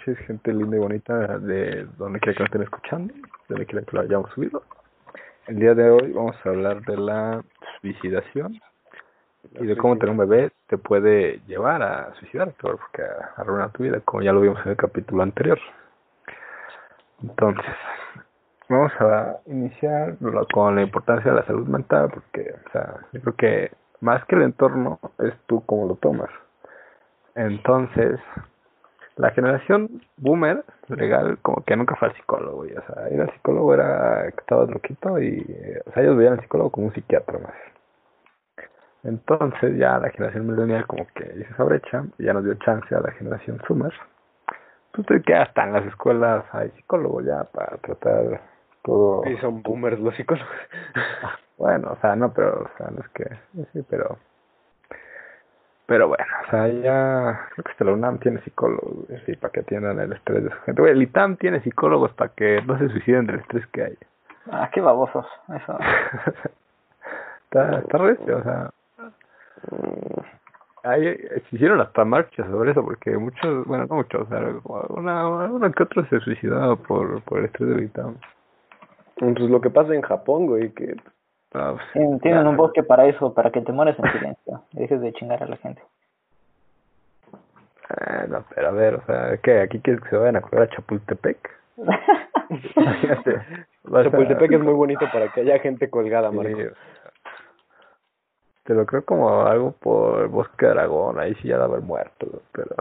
noches, gente linda y bonita de donde quiera que nos estén escuchando, de donde quiera que lo hayamos subido. El día de hoy vamos a hablar de la suicidación y de cómo tener un bebé te puede llevar a suicidarte, porque arruinar tu vida, como ya lo vimos en el capítulo anterior. Entonces, vamos a iniciar con la importancia de la salud mental, porque, o sea, yo creo que más que el entorno es tú cómo lo tomas. Entonces, la generación boomer legal como que nunca fue al psicólogo, y, o sea, ir al psicólogo era que estabas loquito y, o sea, ellos veían al psicólogo como un psiquiatra más. Entonces ya la generación millennial como que hizo esa brecha y ya nos dio chance a la generación Zoomer. Pues que hasta en las escuelas hay psicólogos ya para tratar todo. Y son boomers los psicólogos. bueno, o sea, no, pero, o sea, no es que, sí, pero pero bueno, o sea, ya creo que hasta la UNAM tiene psicólogos, sí, para que atiendan el estrés de su gente. Güey, el ITAM tiene psicólogos para que no se suiciden del estrés que hay. Ah, qué babosos, eso. está, está recio, o sea. Hay, se hicieron hasta marchas sobre eso, porque muchos, bueno, no muchos, o sea, una, uno que otro se suicidaba por, por el estrés del ITAM. Pues lo que pasa en Japón, güey, que Ah, tienen un bosque para eso, para que te mueres en silencio y dejes de chingar a la gente. Eh, no, pero a ver, o sea, ¿qué? ¿Aquí quieres que se vayan a correr a Chapultepec? Chapultepec es muy bonito para que haya gente colgada, Marco. te lo creo como algo por Bosque de Aragón, ahí sí ya de haber muerto, pero...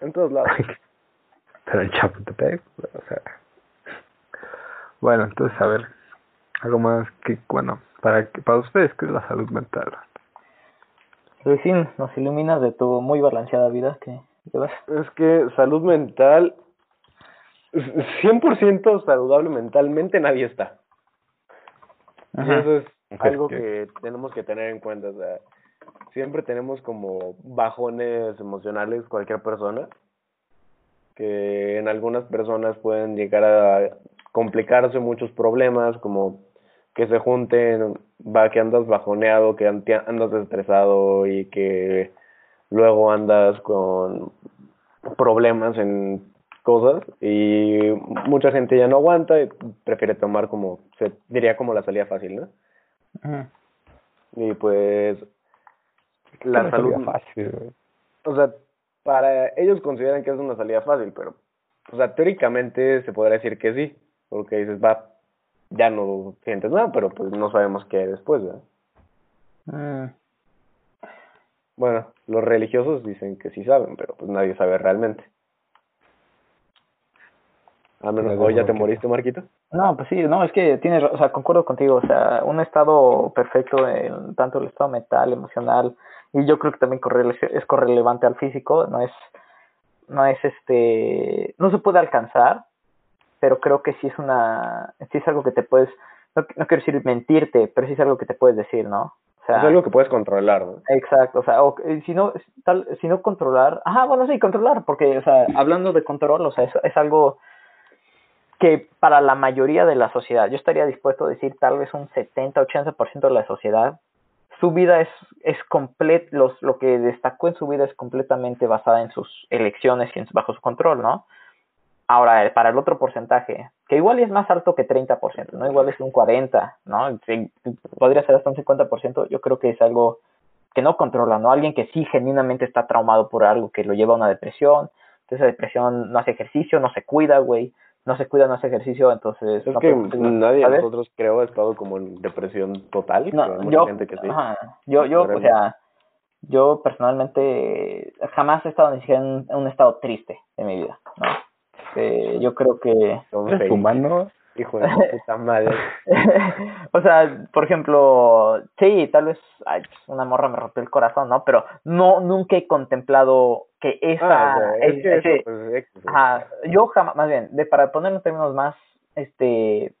En todos lados. pero en Chapultepec, o sea... Bueno, entonces, a ver, algo más que, bueno, para, para ustedes, ¿qué es la salud mental? Recién nos iluminas de tu muy balanceada vida que llevas. Es que salud mental, 100% saludable mentalmente nadie está. Y eso es algo que tenemos que tener en cuenta. O sea, siempre tenemos como bajones emocionales cualquier persona, que en algunas personas pueden llegar a complicarse muchos problemas, como que se junten, va que andas bajoneado, que andas estresado y que luego andas con problemas en cosas y mucha gente ya no aguanta y prefiere tomar como se diría como la salida fácil, ¿no? Y pues la salud fácil, o sea, para ellos consideran que es una salida fácil, pero o sea, teóricamente se podría decir que sí, porque dices, va, ya no sientes nada, pero pues no sabemos qué hay después, ¿verdad? Mm. Bueno, los religiosos dicen que sí saben, pero pues nadie sabe realmente. A menos hoy ya te moriste, Marquito. No, pues sí, no, es que tienes, o sea, concuerdo contigo, o sea, un estado perfecto en tanto el estado mental, emocional, y yo creo que también es correlevante al físico, no es, no es este, no se puede alcanzar, pero creo que sí es una, sí es algo que te puedes, no, no quiero decir mentirte, pero sí es algo que te puedes decir, ¿no? O sea, es algo que puedes controlar, ¿no? Exacto, o sea, o, eh, si no, tal, si no controlar, ajá, bueno, sí, controlar, porque, o sea, hablando de control, o sea, es, es algo que para la mayoría de la sociedad, yo estaría dispuesto a decir tal vez un 70-80% de la sociedad, su vida es, es complet, los, lo que destacó en su vida es completamente basada en sus elecciones y en, bajo su control, ¿no? Ahora, para el otro porcentaje, que igual es más alto que 30%, ¿no? Igual es un 40%, ¿no? podría ser hasta un 50%, yo creo que es algo que no controla, ¿no? Alguien que sí genuinamente está traumado por algo que lo lleva a una depresión, esa depresión no hace ejercicio, no se cuida, güey, no se cuida, no hace ejercicio, entonces... Es que nadie de nosotros creo ha estado como en depresión total, no, yo, gente que sí. yo, yo, o sea, yo personalmente jamás he estado ni siquiera en un estado triste de mi vida, ¿no? Este, yo creo que... ¿Eres humano? Hijo de puta madre. o sea, por ejemplo, sí, tal vez ay, una morra me rompió el corazón, ¿no? Pero no, nunca he contemplado que esa... Ah, es, que pues, yo jamás, más bien, de, para ponerlo en términos más este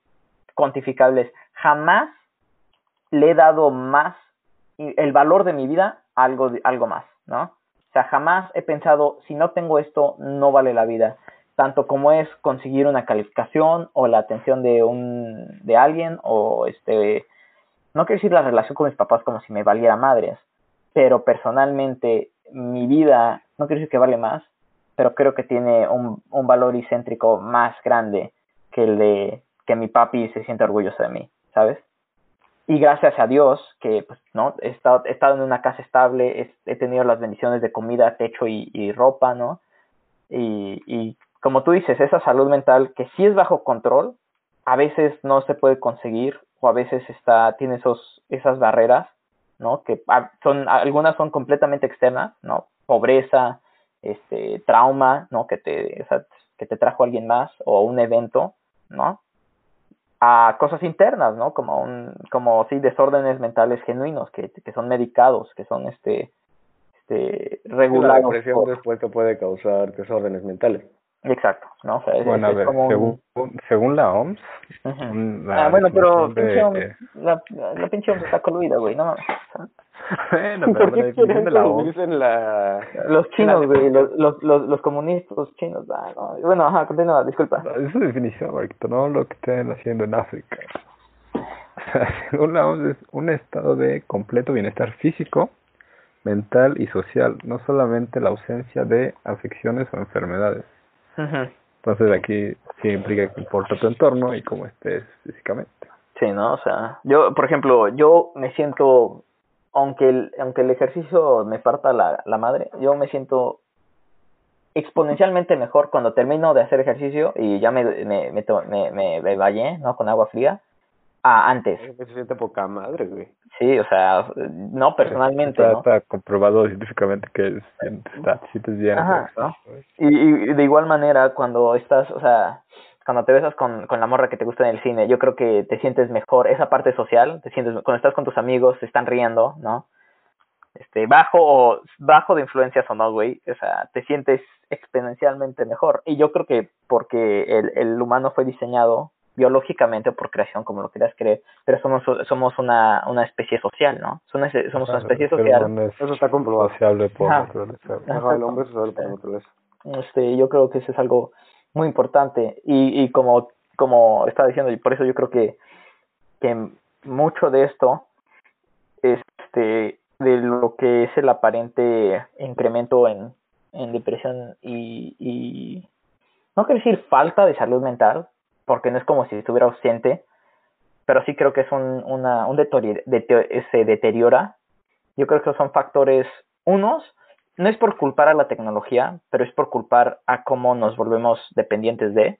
cuantificables, jamás le he dado más el valor de mi vida a algo, algo más, ¿no? O sea, jamás he pensado, si no tengo esto, no vale la vida tanto como es conseguir una calificación o la atención de un de alguien o este no quiero decir la relación con mis papás como si me valiera madres pero personalmente mi vida no quiero decir que vale más pero creo que tiene un, un valor excéntrico más grande que el de que mi papi se siente orgulloso de mí, ¿sabes? Y gracias a Dios que, pues, ¿no? He estado, he estado en una casa estable, he, tenido las bendiciones de comida, techo y, ropa, ¿no? Y como tú dices, esa salud mental que sí es bajo control, a veces no se puede conseguir o a veces está, tiene esos, esas barreras, ¿no? Que son, algunas son completamente externas, ¿no? Pobreza, este, trauma, ¿no? Que te, que te trajo alguien más o un evento, ¿no? A cosas internas, ¿no? Como un, como sí, desórdenes mentales genuinos que, que son medicados, que son este, este, regulados. La depresión después te puede causar desórdenes mentales. Exacto, ¿no? bueno, a ver, según, según la OMS. ah, bueno, pero pinche OMS, la, la pinche OMS está coludida, güey, no mames. bueno, pero ¿Por qué la, la OMS en la... Los chinos, güey, los, los, los, los comunistas chinos, ah, no. bueno, ajá, continúa, disculpa. Es su definición, correcto, no lo que estén haciendo en África. O sea, según la OMS es un estado de completo bienestar físico, mental y social, no solamente la ausencia de afecciones o enfermedades. Entonces aquí sí implica que importa tu entorno y cómo estés físicamente. Sí, ¿no? O sea, yo, por ejemplo, yo me siento, aunque el, aunque el ejercicio me parta la, la madre, yo me siento exponencialmente mejor cuando termino de hacer ejercicio y ya me, me, me, me, me, bañé, ¿no? Con agua fría, a antes. Se siente poca madre, güey. Sí, o sea, no personalmente. Está, ¿no? está comprobado científicamente que está, sientes bien. Ajá, y, y de igual manera, cuando estás, o sea, cuando te besas con, con la morra que te gusta en el cine, yo creo que te sientes mejor. Esa parte social, te sientes, cuando estás con tus amigos, se están riendo, ¿no? Este, bajo o bajo de influencias o no, güey, o sea, te sientes exponencialmente mejor. Y yo creo que porque el, el humano fue diseñado biológicamente o por creación, como lo quieras creer, pero somos somos una, una especie social, ¿no? Somos, somos una especie social. Eso está comprobado. por naturaleza. el hombre es por naturaleza. Este, yo creo que eso es algo muy importante y, y como, como estaba diciendo, y por eso yo creo que, que mucho de esto, este, de lo que es el aparente incremento en, en depresión y, y no quiero decir falta de salud mental, porque no es como si estuviera ausente, pero sí creo que es un, una, un se deteriora. Yo creo que son factores, unos, no es por culpar a la tecnología, pero es por culpar a cómo nos volvemos dependientes de,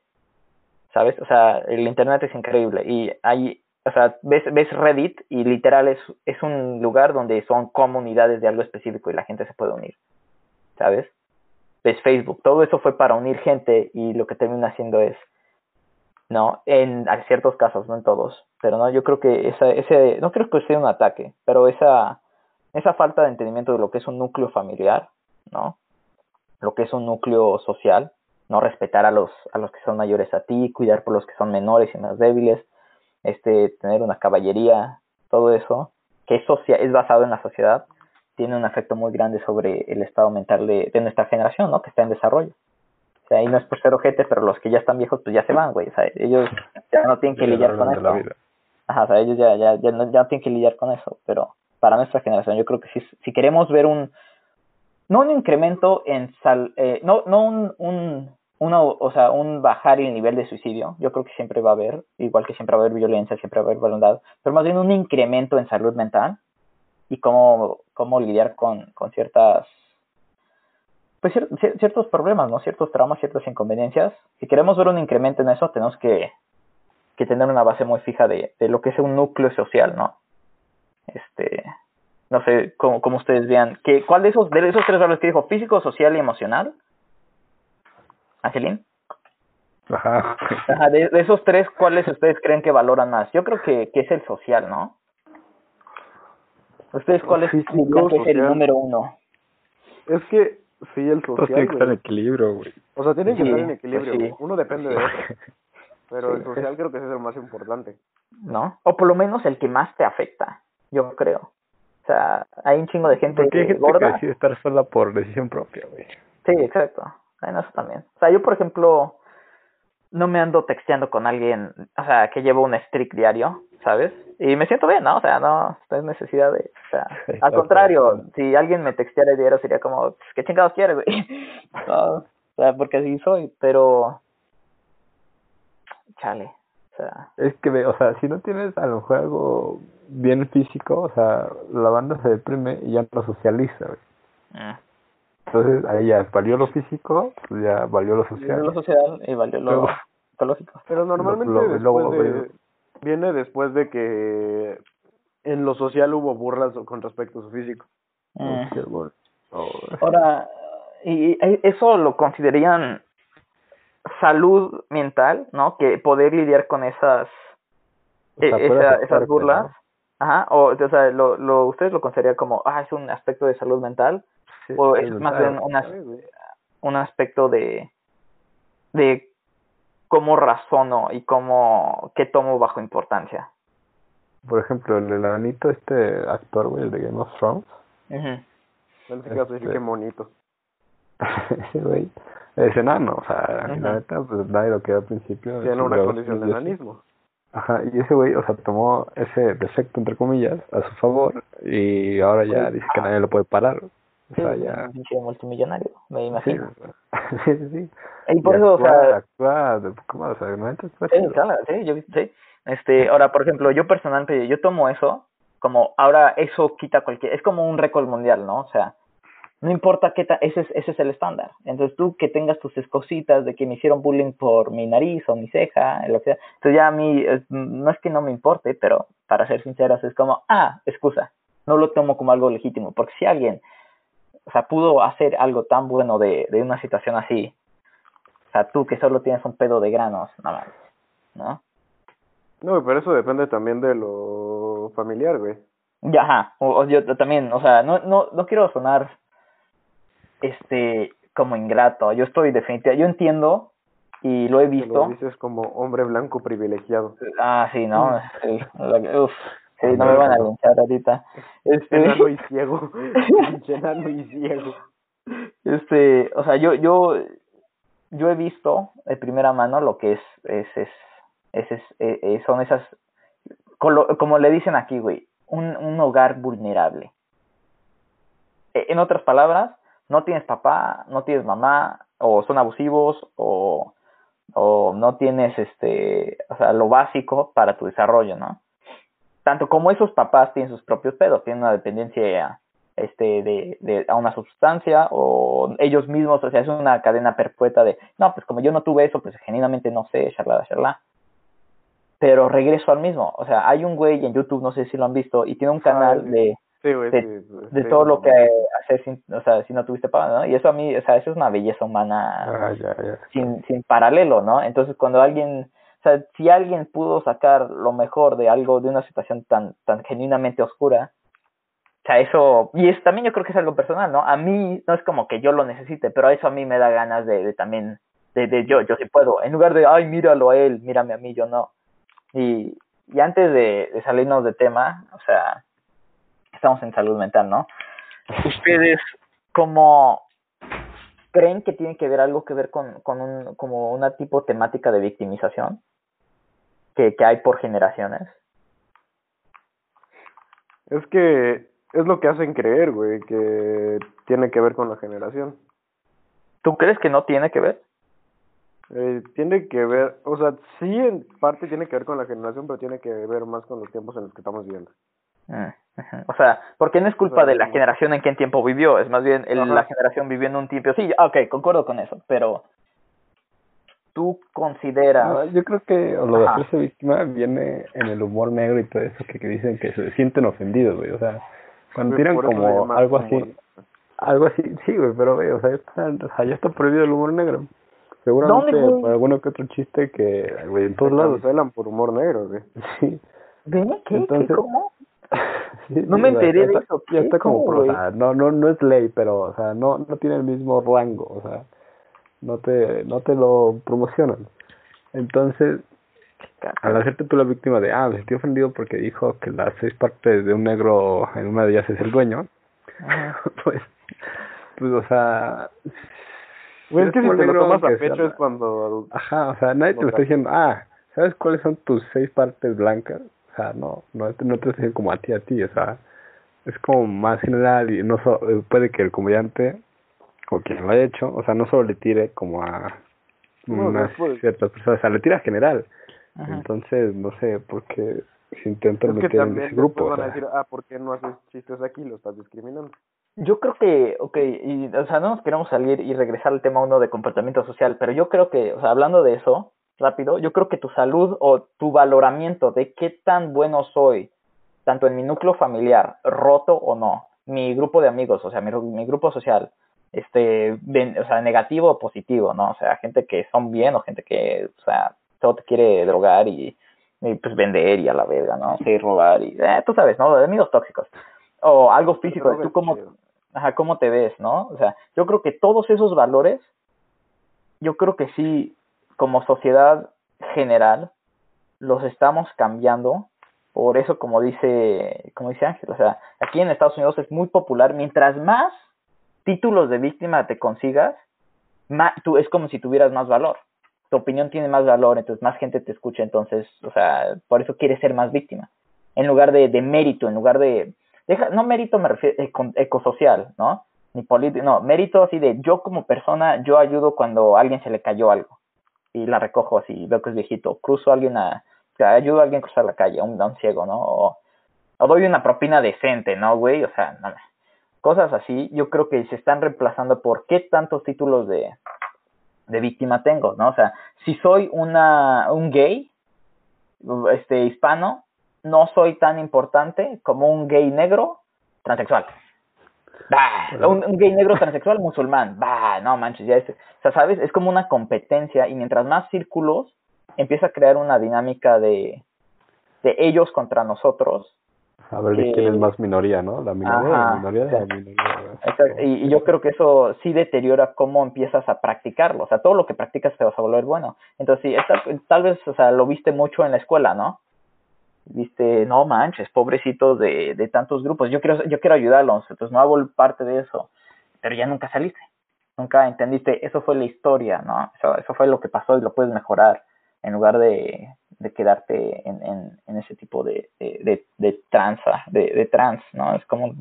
¿sabes? O sea, el Internet es increíble y hay, o sea, ves, ves Reddit y literal es, es un lugar donde son comunidades de algo específico y la gente se puede unir, ¿sabes? Ves Facebook, todo eso fue para unir gente y lo que termina haciendo es ¿no? En ciertos casos, no en todos, pero no, yo creo que esa, ese, no creo que sea un ataque, pero esa, esa falta de entendimiento de lo que es un núcleo familiar, ¿no? Lo que es un núcleo social, no respetar a los, a los que son mayores a ti, cuidar por los que son menores y más débiles, este, tener una caballería, todo eso, que es, es basado en la sociedad, tiene un efecto muy grande sobre el estado mental de, de nuestra generación, ¿no? Que está en desarrollo. O sea, ahí no es por ser ojete, pero los que ya están viejos, pues ya se van, güey. O sea, ellos ya no tienen que lidiar con eso. Ajá, o sea, ellos ya, ya, ya, no, ya tienen que lidiar con eso. Pero para nuestra generación, yo creo que si, si queremos ver un, no un incremento en sal, eh, no, no un, un, una, o sea, un bajar el nivel de suicidio, yo creo que siempre va a haber, igual que siempre va a haber violencia, siempre va a haber voluntad, pero más bien un incremento en salud mental y cómo, cómo lidiar con, con ciertas pues ciertos problemas, ¿no? Ciertos traumas, ciertas inconveniencias. Si queremos ver un incremento en eso, tenemos que, que tener una base muy fija de, de lo que es un núcleo social, ¿no? Este, no sé cómo, cómo ustedes vean, que, ¿cuál de esos, de esos tres valores que dijo? Físico, social y emocional. Angelín. Ajá. Ajá de, esos tres, ¿cuáles ustedes creen que valoran más? Yo creo que, que es el social, ¿no? ¿Ustedes cuáles creen que es el número uno? Es que Sí, el social. tiene que estar en equilibrio, güey. O sea, tiene que estar en equilibrio. Uno depende de otro. Pero el social creo que ese es el más importante. ¿No? O por lo menos el que más te afecta, yo creo. O sea, hay un chingo de gente Porque hay gente gorda. que decide estar sola por decisión propia, güey. Sí, exacto. Bueno, eso también. O sea, yo, por ejemplo, no me ando texteando con alguien, o sea, que llevo un streak diario, ¿sabes? Y me siento bien, ¿no? O sea, no, no es necesidad de, o sea, al contrario, si alguien me texteara diario sería como, pues, ¿qué chingados quieres, güey? o sea, porque así soy, pero chale, o sea, Es que, o sea, si no tienes a lo mejor algo bien físico, o sea, la banda se deprime y ya no socializa, güey. eh, Entonces, ahí ya valió lo físico, ya valió lo valió social. lo social y valió lo psicológico. Pero normalmente Lo- lo- después luego, de, güey. viene después de que en lo social hubo burlas con respecto a su físico. Eh. Oh, Ahora, y y eso lo considerarían salud mental, ¿no? Que poder lidiar con esas o sea, e- esa- esas burlas, ¿no? ajá, o, o sea, lo, lo, ustedes lo considerarían como, ah, es un aspecto de salud mental, Sí, o es más bien una, un aspecto de, de cómo razono y cómo, qué tomo bajo importancia. Por ejemplo, el enanito, este actor, güey, el de Game of Thrones, Ujú. Pensé que ibas a decir Este- que monito. ese güey es enano, o sea, Ujú. la neta, pues nadie lo quedó al principio. Tiene una condición de enanismo. Ajá, y ese güey, o sea, tomó ese defecto, entre comillas, a su favor, y ahora ya dice que nadie lo puede parar. O Sí, sea, es ya... multimillonario, me imagino. sí, sí, sí. Y por Y eso, o sea, más, o sea, neta actúa Sí, claro, sí, yo sí. Este, ahora, por ejemplo, yo personalmente, yo tomo eso como, ahora eso quita cualquier, es como un récord mundial, ¿no? O sea, no importa qué, ta, ese es, ese es el estándar. Entonces tú que tengas tus escositas de que me hicieron bullying por mi nariz o mi ceja, lo que sea, entonces ya a mí, es- no es que no me importe, pero para ser sinceros es como, ah, excusa, no lo tomo como algo legítimo, porque si alguien, o sea, pudo hacer algo tan bueno de, de una situación así, o sea, tú que solo tienes un pedo de granos, nada más, ¿no? No, pero eso depende también de lo familiar, güey. Ya, ajá, o, o yo también, o sea, no, no, no quiero sonar, este, como ingrato, yo estoy definitivamente, yo entiendo y lo he Te lo visto, dices como hombre blanco privilegiado. ah, sí, no, sí, la- uf, sí, no me van a linchar ahorita, este, Enano y ciego. Enano y ciego. este, o sea, yo, yo, yo he visto de primera mano lo que es, es, es, es, es- eh, eh, son esas, como le dicen aquí, güey, un, un hogar vulnerable. Eh, En otras palabras, no tienes papá, no tienes mamá, o son abusivos, o, o no tienes este, o sea, lo básico para tu desarrollo, ¿no? Tanto como esos papás tienen sus propios pedos, tienen una dependencia este de, de a una sustancia o ellos mismos, o sea, es una cadena perpetua de, no, pues como yo no tuve eso, pues genuinamente no sé, charla, charla. Pero regreso al mismo, o sea, hay un güey en YouTube, no sé si lo han visto, y tiene un canal de, Sí, güey, de, sí, sí, de sí, todo lo que hacer sin, o sea, si no tuviste paga, ¿no? Y eso a mí, o sea, eso es una belleza humana Ah, ya, ya. sin, sin paralelo, ¿no? Entonces cuando alguien, sea, si alguien pudo sacar lo mejor de algo, de una situación tan, tan genuinamente oscura, o sea, eso, y es también yo creo que es algo personal, ¿no? A mí no es como que yo lo necesite, pero eso a mí me da ganas de, de también, de, de yo, yo sí puedo, en lugar de, ay, míralo a él, mírame a mí, yo no. Y, y antes de, de salirnos de tema, o sea, estamos en salud mental, ¿no? Ustedes, como creen que tiene que ver algo que ver con, con un, como una tipo temática de victimización que, que hay por generaciones. Es que es lo que hacen creer, güey, que tiene que ver con la generación. ¿Tú crees que no tiene que ver? Eh, tiene que ver, o sea, sí en parte tiene que ver con la generación, pero tiene que ver más con los tiempos en los que estamos viviendo. Ujú. O sea, porque no es culpa sea, de la generación en qué tiempo vivió, es más bien el- la generación vivió en un tiempo. Sí, ah, ok, concuerdo con eso, pero tú consideras. No, yo creo que lo de hacerse víctima viene en el humor negro y todo eso que, que dicen que se sienten ofendidos, güey. O sea, cuando tiran como algo humor. así, algo así, sí, güey, pero güey, o sea, ya está, o sea, ya está prohibido el humor negro. Seguramente por alguno que otro chiste que, güey, en todos Se lados. cancelan por humor negro, güey. Sí. ¿Ven? ¿Qué? Entonces- ¿Qué? ¿Cómo? Sí, No sí, me enteré ya de está- eso. Ya está como, no, no, no es ley, pero, o sea, no, no tiene el mismo rango, o sea, no te, no te lo promocionan. Entonces, al hacerte tú la víctima de, ah, me sentí ofendido porque dijo que las seis partes de un negro en una de ellas es el dueño, pues, pues, o sea, Güey, es que si te lo tomas a pecho sea- es cuando... Ajá, o sea, nadie te lo está diciendo, ah, ¿sabes cuáles son tus seis partes blancas? O sea, no, no, te- no te lo dicen como a ti, a ti, o sea, es como más general y no so- puede que el comediante o quien lo ha hecho, o sea, no solo le tire como a unas ciertas personas, o sea, le tira general. Entonces, no sé, porque se intentan meter en ese grupo. van a decir, ah, ¿por qué no haces chistes aquí? Lo estás discriminando. Yo creo que, ok, y, o sea, no nos queremos salir y regresar al tema uno de comportamiento social, pero yo creo que, o sea, hablando de eso, rápido, yo creo que tu salud o tu valoramiento de qué tan bueno soy, tanto en mi núcleo familiar, roto o no, mi grupo de amigos, o sea, mi, mi grupo social, este, o sea, negativo o positivo, ¿no? O sea, gente que son bien o gente que, o sea, todo te quiere drogar y, pues vender y a la verga, ¿no? Sí, robar y, eh, tú sabes, ¿no? De amigos tóxicos. O algo físico, tú cómo, ajá, cómo te ves, ¿no? O sea, yo creo que todos esos valores, yo creo que sí, como sociedad general, los estamos cambiando. Por eso, como dice, como dice Ángel, o sea, aquí en Estados Unidos es muy popular. Mientras más títulos de víctima te consigas, tú, es como si tuvieras más valor. Tu opinión tiene más valor, entonces más gente te escucha, entonces, o sea, por eso quieres ser más víctima. En lugar de, de mérito, en lugar de, deja, no mérito me refiero ecosocial, ¿no? Ni político, no, mérito así de yo como persona, yo ayudo cuando a alguien se le cayó algo y la recojo así, veo que es viejito, cruzo a alguien a, o sea, ayudo a alguien a cruzar la calle, a un, a ciego, ¿no? O, o, doy una propina decente, ¿no, güey? O sea, nada. Cosas así, yo creo que se están reemplazando por qué tantos títulos de, de víctima tengo, ¿no? O sea, si soy una, un gay, este, hispano, no soy tan importante como un gay negro transexual. Bah, un, gay negro transexual musulmán. Bah, no manches, ya es, o sea, sabes, es como una competencia y mientras más círculos empieza a crear una dinámica de, de ellos contra nosotros. A ver quién es más minoría, ¿no? La minoría, la minoría de la minoría. Y, y, yo creo que eso sí deteriora cómo empiezas a practicarlo. O sea, todo lo que practicas te vas a volver bueno. Entonces, sí, tal vez, o sea, lo viste mucho en la escuela, ¿no? viste, no manches, pobrecitos de, de tantos grupos, yo quiero, yo quiero ayudarlos, entonces no hago parte de eso, pero ya nunca saliste, nunca entendiste, eso fue la historia, ¿no? Eso, eso fue lo que pasó y lo puedes mejorar en lugar de, de quedarte en, en, en ese tipo de, de, de, tranza, de, de trans, ¿no? Es como...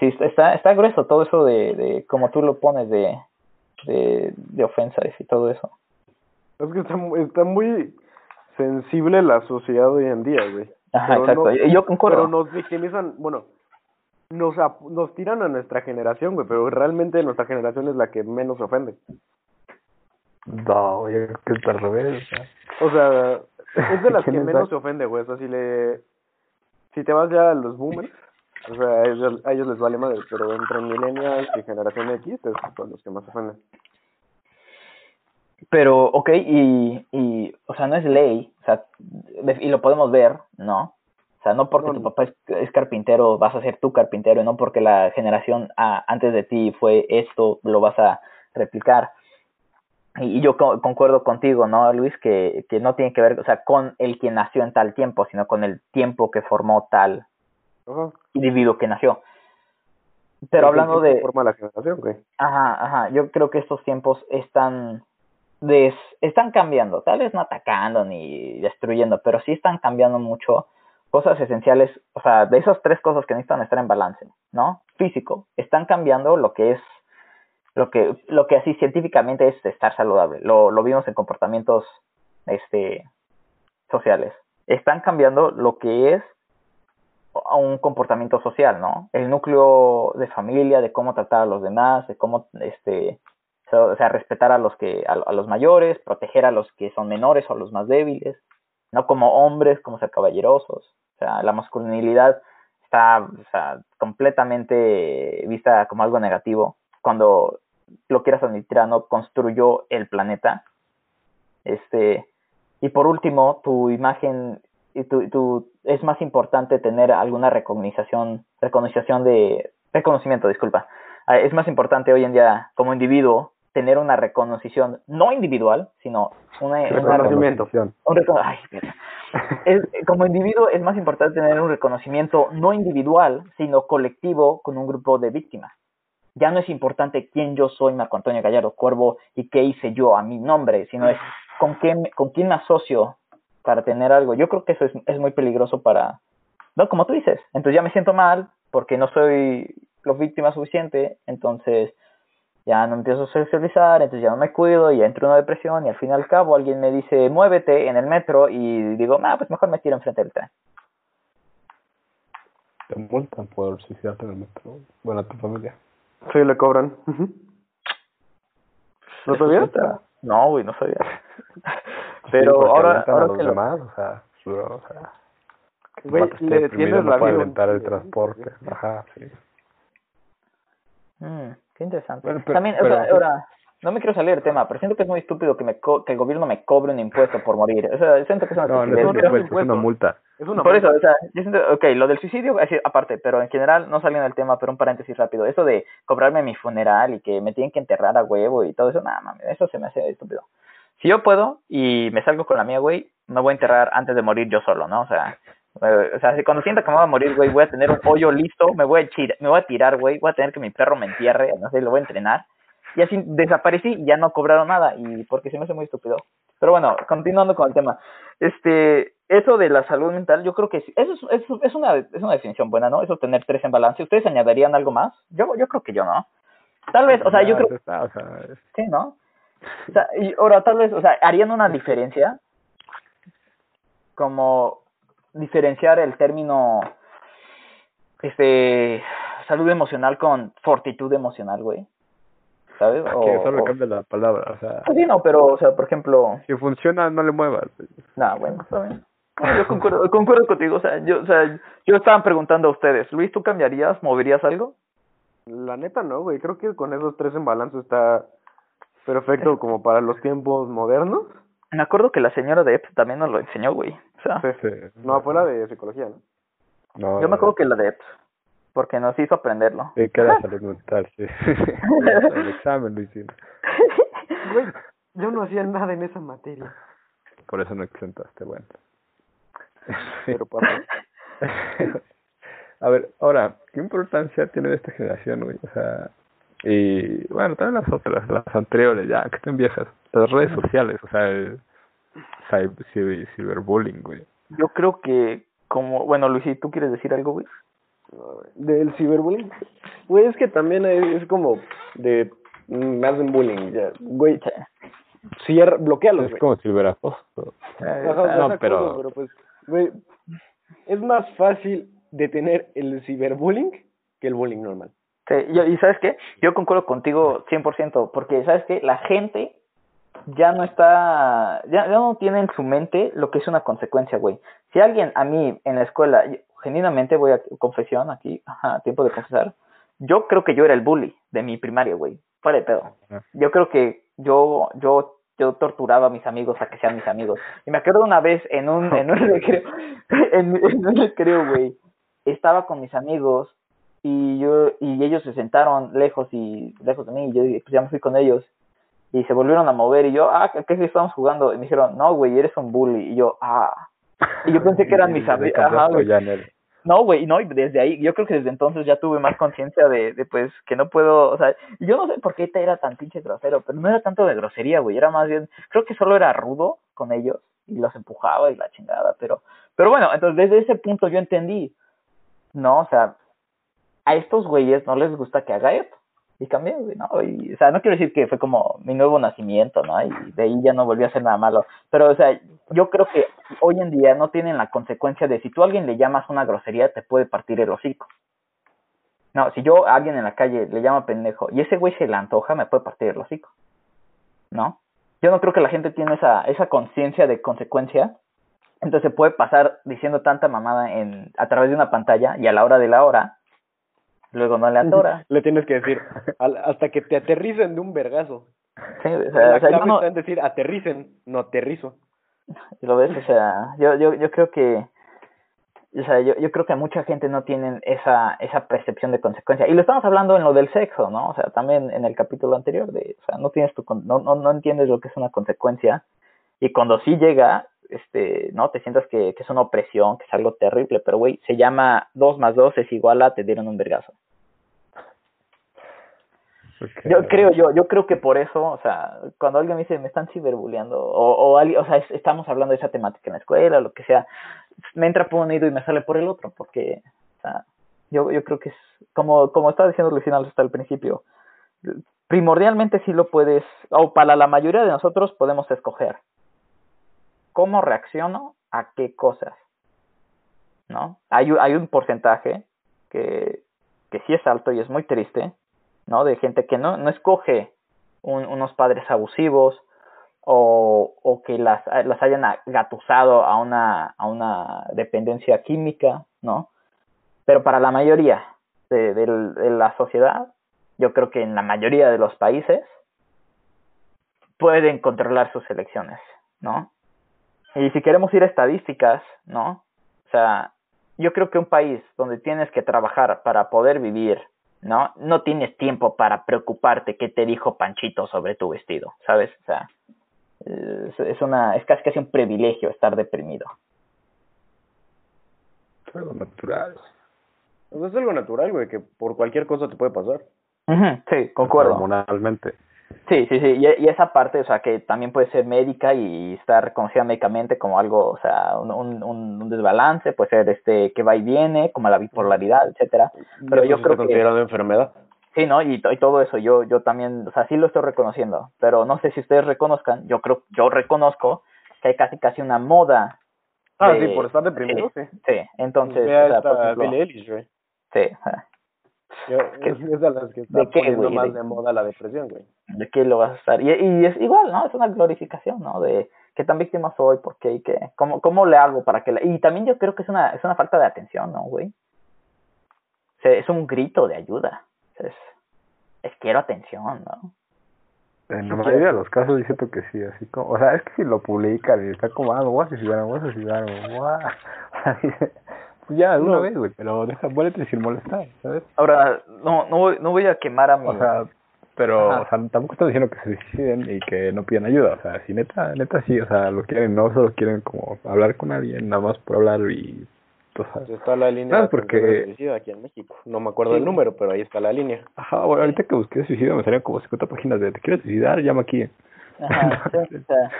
sí, está, está grueso todo eso de, de como tú lo pones de, de, de ofensas y todo eso. Es que está, está muy sensible la sociedad hoy en día, güey. Ajá, exacto. Yo concuerdo. Pero nos victimizan, bueno, nos, nos tiran a nuestra generación, güey, pero realmente nuestra generación es la que menos ofende. No, yo creo que es al revés. O sea, es de las que menos se ofende, güey. O sea, si le... Si te vas ya a los boomers, o sea, a ellos, a ellos les vale madre, pero entre millennials y generación X, son los que más ofenden. Pero, ok, y, y, o sea, no es ley, o sea, y lo podemos ver, ¿no? O sea, no porque tu papá es, carpintero vas a ser tú carpintero, no porque la generación antes de ti fue esto, lo vas a replicar. Y, yo concuerdo contigo, ¿no, Luis? Que, que no tiene que ver, o sea, con el que nació en tal tiempo, sino con el tiempo que formó tal individuo que nació. Pero hablando de... Forma la generación, güey. Ajá, ajá. Yo creo que estos tiempos están des, están cambiando, tal vez no atacando ni destruyendo, pero sí están cambiando mucho cosas esenciales, o sea, de esas tres cosas que necesitan estar en balance, ¿no? Físico, están cambiando lo que es, lo que, lo que así científicamente es estar saludable, lo, lo vimos en comportamientos, este, sociales, están cambiando lo que es un comportamiento social, ¿no? El núcleo de familia, de cómo tratar a los demás, de cómo, este, o sea, respetar a los que a, los mayores, proteger a los que son menores o a los más débiles, no como hombres, como ser caballerosos. O sea, la masculinidad está completamente vista como algo negativo cuando lo quieras admitir, no construyó el planeta. Este, y por último, tu imagen y tu, tu, es más importante tener alguna recognización, reconocimiento de reconocimiento, disculpa. Ah, es más importante hoy en día como individuo tener una reconocimiento no individual, sino una, reconocimiento. Un ay, es, como individuo es más importante tener un reconocimiento no individual, sino colectivo con un grupo de víctimas. Ya no es importante quién yo soy, Marco Antonio Gallardo Cuervo, y qué hice yo a mi nombre, sino es con quién, con quién me asocio para tener algo. Yo creo que eso es, es muy peligroso para, no, como tú dices, entonces ya me siento mal porque no soy lo víctima suficiente, entonces ya no empiezo a socializar, entonces ya no me cuido y entro en una depresión y al fin y al cabo alguien me dice muévete en el metro y digo, ah, pues mejor me tiro enfrente del tren. Te multan por suicidarte en el metro. Bueno, tu familia. Sí, le cobran. ¿No sabías? No, güey, no sabía. Pero ahora, ahora los que demás, o sea, o sea, Güey, le tienes no puede radio. aventar el transporte. Ajá, sí. Mm, qué interesante. Bueno, pero- También, o pero- sea, ahora, no me quiero salir del tema, pero siento que es muy estúpido que me co- que el gobierno me cobre un impuesto por morir. O sea, siento que es una No, no estupidez. es un no es impuesto, es una multa. Es una Por eso, o sea, yo siento, ok, lo del suicidio, así, aparte, pero en general no saliendo del tema, pero un paréntesis rápido. Eso de cobrarme mi funeral y que me tienen que enterrar a huevo y todo eso, nada, mames, eso se me hace estúpido. Si yo puedo y me salgo con la mía, güey, me voy a enterrar antes de morir yo solo, ¿no? O sea, eh, o sea, si cuando sienta que me voy a morir, güey, voy a tener un hoyo listo, me voy a me voy a tirar, güey, voy a tener que mi perro me entierre, no sé, lo voy a entrenar. Y así desaparecí y ya no cobraron nada, y porque se me hace muy estúpido. Pero bueno, continuando con el tema. Este, eso de la salud mental, yo creo que sí, eso es, eso es una es una definición buena, ¿no? Eso tener tres en balance. ¿Ustedes añadirían algo más? Yo yo creo que yo no. Tal vez, o sea, yo creo está, o sea, es- Sí, ¿no? O sea, y ahora tal vez, o sea, harían una diferencia como diferenciar el término este salud emocional con fortitud emocional, güey. ¿Sabes? O, que solo o- cambia la palabra, o sea, Pues sí, no, pero, o sea, por ejemplo, si funciona, no le muevas. nada, bueno, está bien. No, yo concuerdo, concuerdo contigo, o sea, yo, o sea, yo estaba preguntando a ustedes, Luis, ¿tú cambiarías, moverías algo? La neta no, güey. Creo que con esos tres en balance está perfecto como para los tiempos modernos. Me acuerdo que la señora de EPS también nos lo enseñó, güey. O sea, Sí. No, fuera de psicología, ¿no? No, yo me acuerdo que la de EPS, porque nos hizo aprenderlo. Que era salud mental, sí. El examen lo hicimos. Güey, yo no hacía nada en esa materia. Por eso no exentaste, bueno. Pero papá. A ver, ahora, ¿qué importancia tiene esta generación, güey? O sea, y bueno, también las otras, las anteriores, ya, que estén viejas. Las redes sociales, o sea, el cyber- ciber- ciberbullying, güey. Yo creo que como, bueno, Luis, ¿tú quieres decir algo, güey? No, güey. Del ciberbullying. Güey, es que también es, es como de mm, más en bullying, ya. Güey, cierra, bloquealos, Es güey. como ciberacoso. No, pero... cosa, pero pues, güey, es más fácil detener el ciberbullying que el bullying normal. Sí, yo, y ¿sabes qué? Yo concuerdo contigo 100%, porque ¿sabes qué? La gente ya no está, ya, ya no tiene en su mente lo que es una consecuencia, güey. Si alguien a mí en la escuela, genuinamente voy a confesión aquí, ajá, tiempo de confesar, yo creo que yo era el bully de mi primaria, güey, fuera de pedo. Yo creo que yo, yo, yo torturaba a mis amigos a que sean mis amigos. Y me acuerdo una vez en un, en un recreo, en, en un recreo, güey, estaba con mis amigos y yo y ellos se sentaron lejos y lejos de mí y yo pues ya me fui con ellos y se volvieron a mover y yo ah ¿qué, qué estamos jugando? y me dijeron no güey eres un bully y yo ah y yo pensé que eran mis amigos ajá güey no güey no y desde ahí yo creo que desde entonces ya tuve más conciencia de, de pues que no puedo o sea yo no sé por qué era tan pinche grosero pero no era tanto de grosería güey era más bien creo que solo era rudo con ellos y los empujaba y la chingada pero pero bueno entonces desde ese punto yo entendí no, o sea, a estos güeyes no les gusta que haga esto. Y cambié, güey, ¿no? Y, o sea, no quiero decir que fue como mi nuevo nacimiento, ¿no? Y de ahí ya no volví a hacer nada malo. Pero, o sea, yo creo que hoy en día no tienen la consecuencia de si tú a alguien le llamas una grosería, te puede partir el hocico. No, si yo a alguien en la calle le llamo pendejo y ese güey se le antoja, me puede partir el hocico. ¿No? Yo no creo que la gente tiene esa, esa conciencia de consecuencia entonces puede pasar diciendo tanta mamada en a través de una pantalla y a la hora de la hora, luego no le atora. Le tienes que decir, al- hasta que te aterricen de un vergazo. Sí, o sea, La o sea, yo clave no- está en decir aterricen, no aterrizo. lo ves, o sea, yo, yo, yo creo que, o sea, yo, yo creo que mucha gente no tienen esa, esa percepción de consecuencia. Y lo estamos hablando en lo del sexo, ¿no? O sea, también en el capítulo anterior de, o sea, no tienes tu, no, no, no entiendes lo que es una consecuencia. Y cuando sí llega, este, no, te sientas que, que es una opresión, que es algo terrible, pero güey, se llama 2 más 2 es igual a te dieron un vergazo. Yo creo, yo, yo creo que por eso, o sea, cuando alguien me dice me están ciberbulleando, o, o alguien, o sea, es- estamos hablando de esa temática en la escuela, lo que sea, me entra por un oído y me sale por el otro, porque, o sea, Yo, yo creo que es, como, como estaba diciendo Luis hasta el principio, primordialmente sí lo puedes, o para la mayoría de nosotros podemos escoger cómo reacciono a qué cosas. ¿No? Hay, un porcentaje que, que sí es alto y es muy triste, ¿no? De gente que no, no escoge unos padres abusivos o, o que las, las hayan gatusado a una, a una dependencia química, ¿no? Pero para la mayoría de, de la sociedad, yo creo que en la mayoría de los países, pueden controlar sus elecciones, ¿no? Y si queremos ir a estadísticas, ¿no? O sea, yo creo que un país donde tienes que trabajar para poder vivir, ¿no? No tienes tiempo para preocuparte qué te dijo Panchito sobre tu vestido, ¿sabes? O sea, es, una, es casi casi un privilegio estar deprimido. Es algo natural. Pues es algo natural, güey, que por cualquier cosa te puede pasar. sí, concuerdo. Hormonalmente. Sí, sí, sí, y, y, esa parte, o sea, que también puede ser médica y estar reconocida médicamente como algo, o sea, un, un, un desbalance, puede ser este que va y viene, como la bipolaridad, etcétera. Pero yo creo que enfermedad. Sí, ¿no? Y, y todo eso, yo yo también, o sea, sí lo estoy reconociendo, pero no sé si ustedes reconozcan, yo creo, yo reconozco que hay casi casi una moda. Ah, sí, por estar deprimido, sí. Sí, entonces, o sea, por ejemplo, Sí, es de las que está ¿de poniendo más de, moda la depresión, güey. ¿De qué lo vas a estar? Y, y es igual, ¿no? Es una glorificación, ¿no? De qué tan víctima soy, por qué y qué. ¿Cómo, cómo le hago para que... La... Y también yo creo que es una, es una falta de atención, ¿no, güey? O sea, es un grito de ayuda. Es, es quiero atención, ¿no? En la mayoría de los casos yo siento que sí, así como, o sea, es que si lo publican y está como, ah, me voy a suicidar, me voy a suicidar, me voy a... Ya, una vez, güey, pero deja, vuélvete sin molestar, ¿sabes? Ahora, no, no, voy, no voy a quemar a mi... O sea, pero, o sea, tampoco estoy diciendo que se suiciden y que no pidan ayuda, o sea, si neta, neta sí, o sea, lo quieren, no solo quieren como hablar con alguien, nada más por hablar y... Pues, está la línea de porque... suicidio aquí en México. No me acuerdo del número, pero ahí está la línea. Ajá, bueno, ahorita que busqué suicidio me salían como 50 páginas de ¿te quieres suicidar? Llama aquí. Ajá, o sea,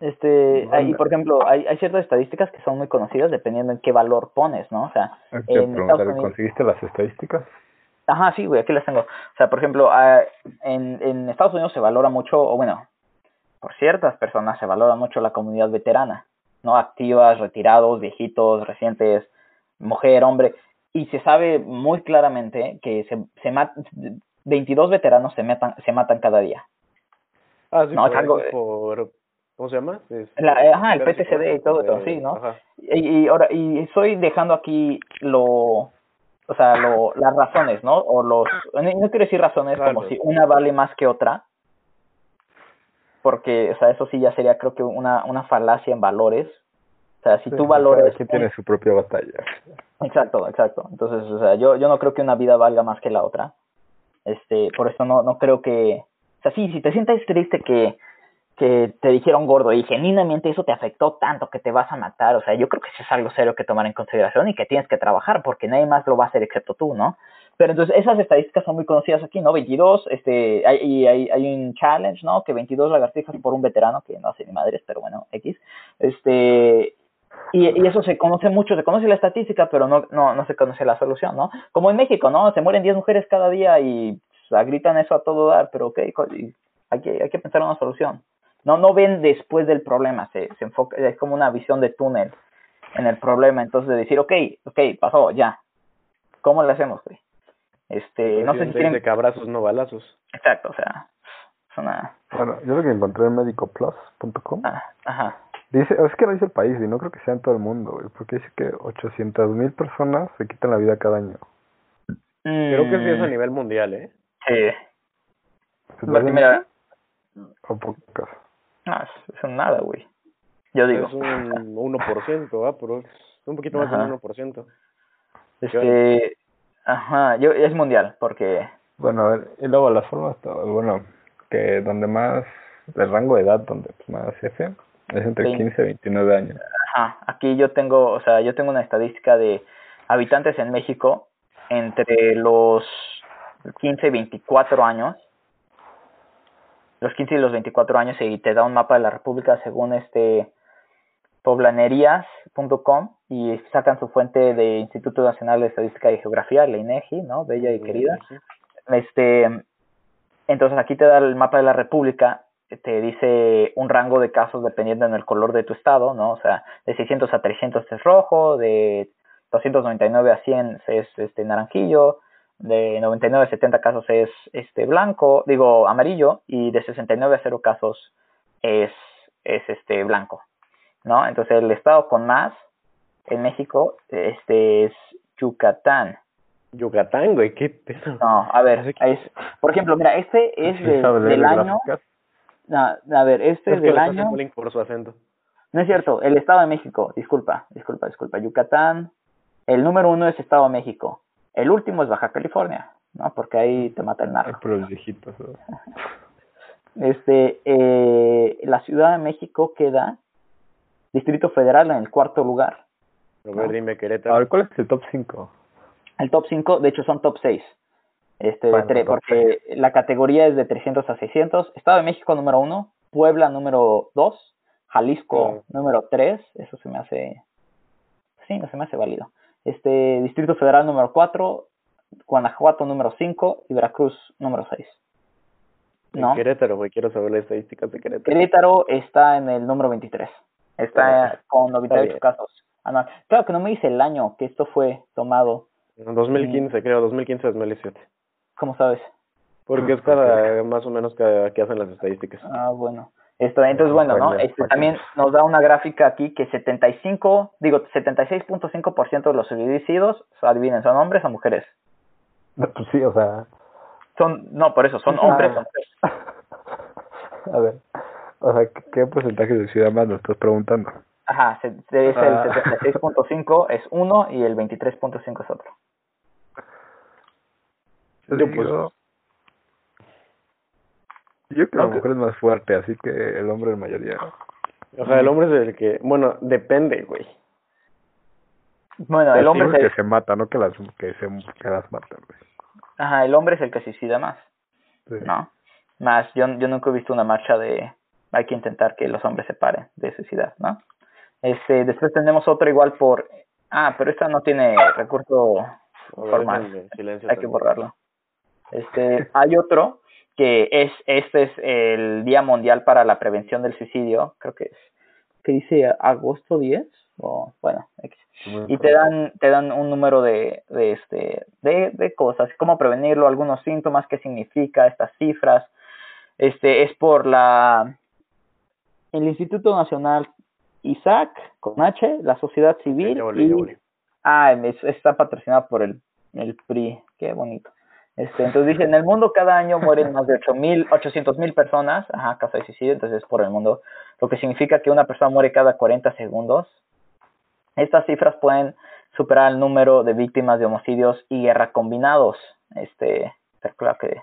este, hay, por ejemplo, hay, hay ciertas estadísticas que son muy conocidas dependiendo en qué valor pones, ¿no? O sea, en ¿conseguiste las estadísticas? Ajá, sí, güey, aquí las tengo. O sea, por ejemplo, en, en Estados Unidos se valora mucho, o bueno, por ciertas personas se valora mucho la comunidad veterana, ¿no? Activas, retirados, viejitos, recientes, mujer, hombre, y se sabe muy claramente que se, se mat 22 veteranos se, matan, se matan cada día. Ah, sí, no, es algo, por, ¿Cómo se llama? la, eh, ajá, el PTCD y todo eso, sí, ¿no? Y, y, ahora, y estoy dejando aquí lo, o sea, lo, las razones, ¿no? O los, no quiero decir razones como si una vale más que otra, porque, o sea, eso sí ya sería creo que una, una falacia en valores. O sea, si tú valores... Cada tiene su propia batalla. Exacto, exacto. Entonces, o sea, yo, yo no creo que una vida valga más que la otra. Este, por eso no, no creo que... O sea, sí, si te sientes triste que que te dijeron gordo y genuinamente eso te afectó tanto que te vas a matar, o sea, yo creo que eso es algo serio que tomar en consideración y que tienes que trabajar porque nadie más lo va a hacer excepto tú, ¿no? Pero entonces esas estadísticas son muy conocidas aquí, ¿no? 22, este, hay, hay, hay un challenge, ¿no? Que 22 lagartijas por un veterano, que no sé ni madres, pero bueno, X, este, y, y eso se conoce mucho, se conoce la estadística, pero no, no, no se conoce la solución, ¿no? Como en México, ¿no? Se mueren 10 mujeres cada día y gritan eso a todo dar, pero ok, hay que, hay que pensar en una solución. No, no ven después del problema, se, se enfoca, es como una visión de túnel en el problema, entonces de decir, ok, ok, pasó, ya, ¿cómo le hacemos, güey? Este, no sé si quieren... De que abrazos, no balazos. Exacto, o sea, es una... Bueno, yo lo que encontré en medicoplus.com ah, ajá. Dice, es que no dice el país y no creo que sea en todo el mundo, güey, porque dice que 800 mil personas se quitan la vida cada año. Creo que sí es a mm. nivel mundial, ¿eh? Sí. Mira, o pocas. Ah, eso es nada, güey. Yo digo. Es un 1%, ¿ah? Pero es un poquito más del 1%. Este, ajá, yo, es mundial, porque... Bueno, a ver, y luego las formas, bueno, que donde más, el rango de edad donde pues, más hace, es entre 15 y 29 años. Ajá, aquí yo tengo, o sea, yo tengo una estadística de habitantes en México entre los 15 y 24 años los 15 y los 24 años y te da un mapa de la República según este poblanerías.com y sacan su fuente de Instituto Nacional de Estadística y Geografía, la INEGI, ¿no? Bella y querida. Este, entonces aquí te da el mapa de la República, te dice un rango de casos dependiendo en el color de tu estado, ¿no? O sea, de 600 a 300 es rojo, de 299 a 100 es este naranjillo, de 99 a 70 casos es este blanco, digo amarillo, y de 69 a 0 casos es, es este blanco, ¿no? Entonces el estado con más en México este es Yucatán. Yucatán, güey, qué No, a ver, es, por ejemplo, mira, este es del año... a ver, este es del año... Por su acento. No es cierto, el Estado de México, disculpa, disculpa, disculpa. Yucatán, el número uno es Estado de México. El último es Baja California, ¿no? Porque ahí te mata el narco. Pero los viejitos. Este, eh, la Ciudad de México queda Distrito Federal en el cuarto lugar. A ver, dime Querétaro. A ver, ¿cuál es el top 5? El top 5, de hecho, son top 6. Este, porque la categoría es de 300 a 600. Estado de México número 1, Puebla número 2, Jalisco número 3, eso se me hace, sí, no se me hace válido. Este, Distrito Federal número 4, Guanajuato número 5 y Veracruz número 6. ¿No? Querétaro, güey, quiero saber las estadísticas de Querétaro. Querétaro está en el número 23. Está con 98 casos. Claro que no me dice el año que esto fue tomado. En 2015, creo, 2015-2017. ¿Cómo sabes? Porque es cada, más o menos cada que hacen las estadísticas. Ah, bueno. Esto, entonces, bueno, ¿no? Este, también nos da una gráfica aquí que 75, digo, 76.5% de los suicidios, adivinen, ¿son hombres o mujeres? Pues sí, o sea... Son, no, por eso, son hombres o mujeres. A ver, o sea, ¿qué porcentaje de ciudad más nos estás preguntando? Ajá, es el 76.5 ah. es uno y el 23.5 es otro. Yo, pues, yo creo que la mujer es más fuerte, así que el hombre es mayoría. O sea, el hombre es el que, bueno, depende, güey. Bueno, el hombre es el que se mata, no que las que se que las matan, güey. Ajá, el hombre es el que suicida más. ¿No? Más, yo, yo nunca he visto una marcha de hay que intentar que los hombres se paren de suicidar, ¿no? Este, después tenemos otro igual por ah, pero esta no tiene recurso formal. Hay que borrarlo. Este, hay otro que es este es el Día Mundial para la Prevención del Suicidio, creo que es que dice agosto 10 o bueno, y te dan te dan un número de, de este de, de cosas, cómo prevenirlo, algunos síntomas, qué significa estas cifras. Este es por la el Instituto Nacional Isaac con H, la sociedad civil y ah, está patrocinada por el el PRI, qué bonito. Este, entonces dice, en el mundo cada año mueren más de 800 mil personas, ajá, causa de suicidio, entonces por el mundo, lo que significa que una persona muere cada 40 segundos. Estas cifras pueden superar el número de víctimas de homicidios y guerra combinados. Este, claro que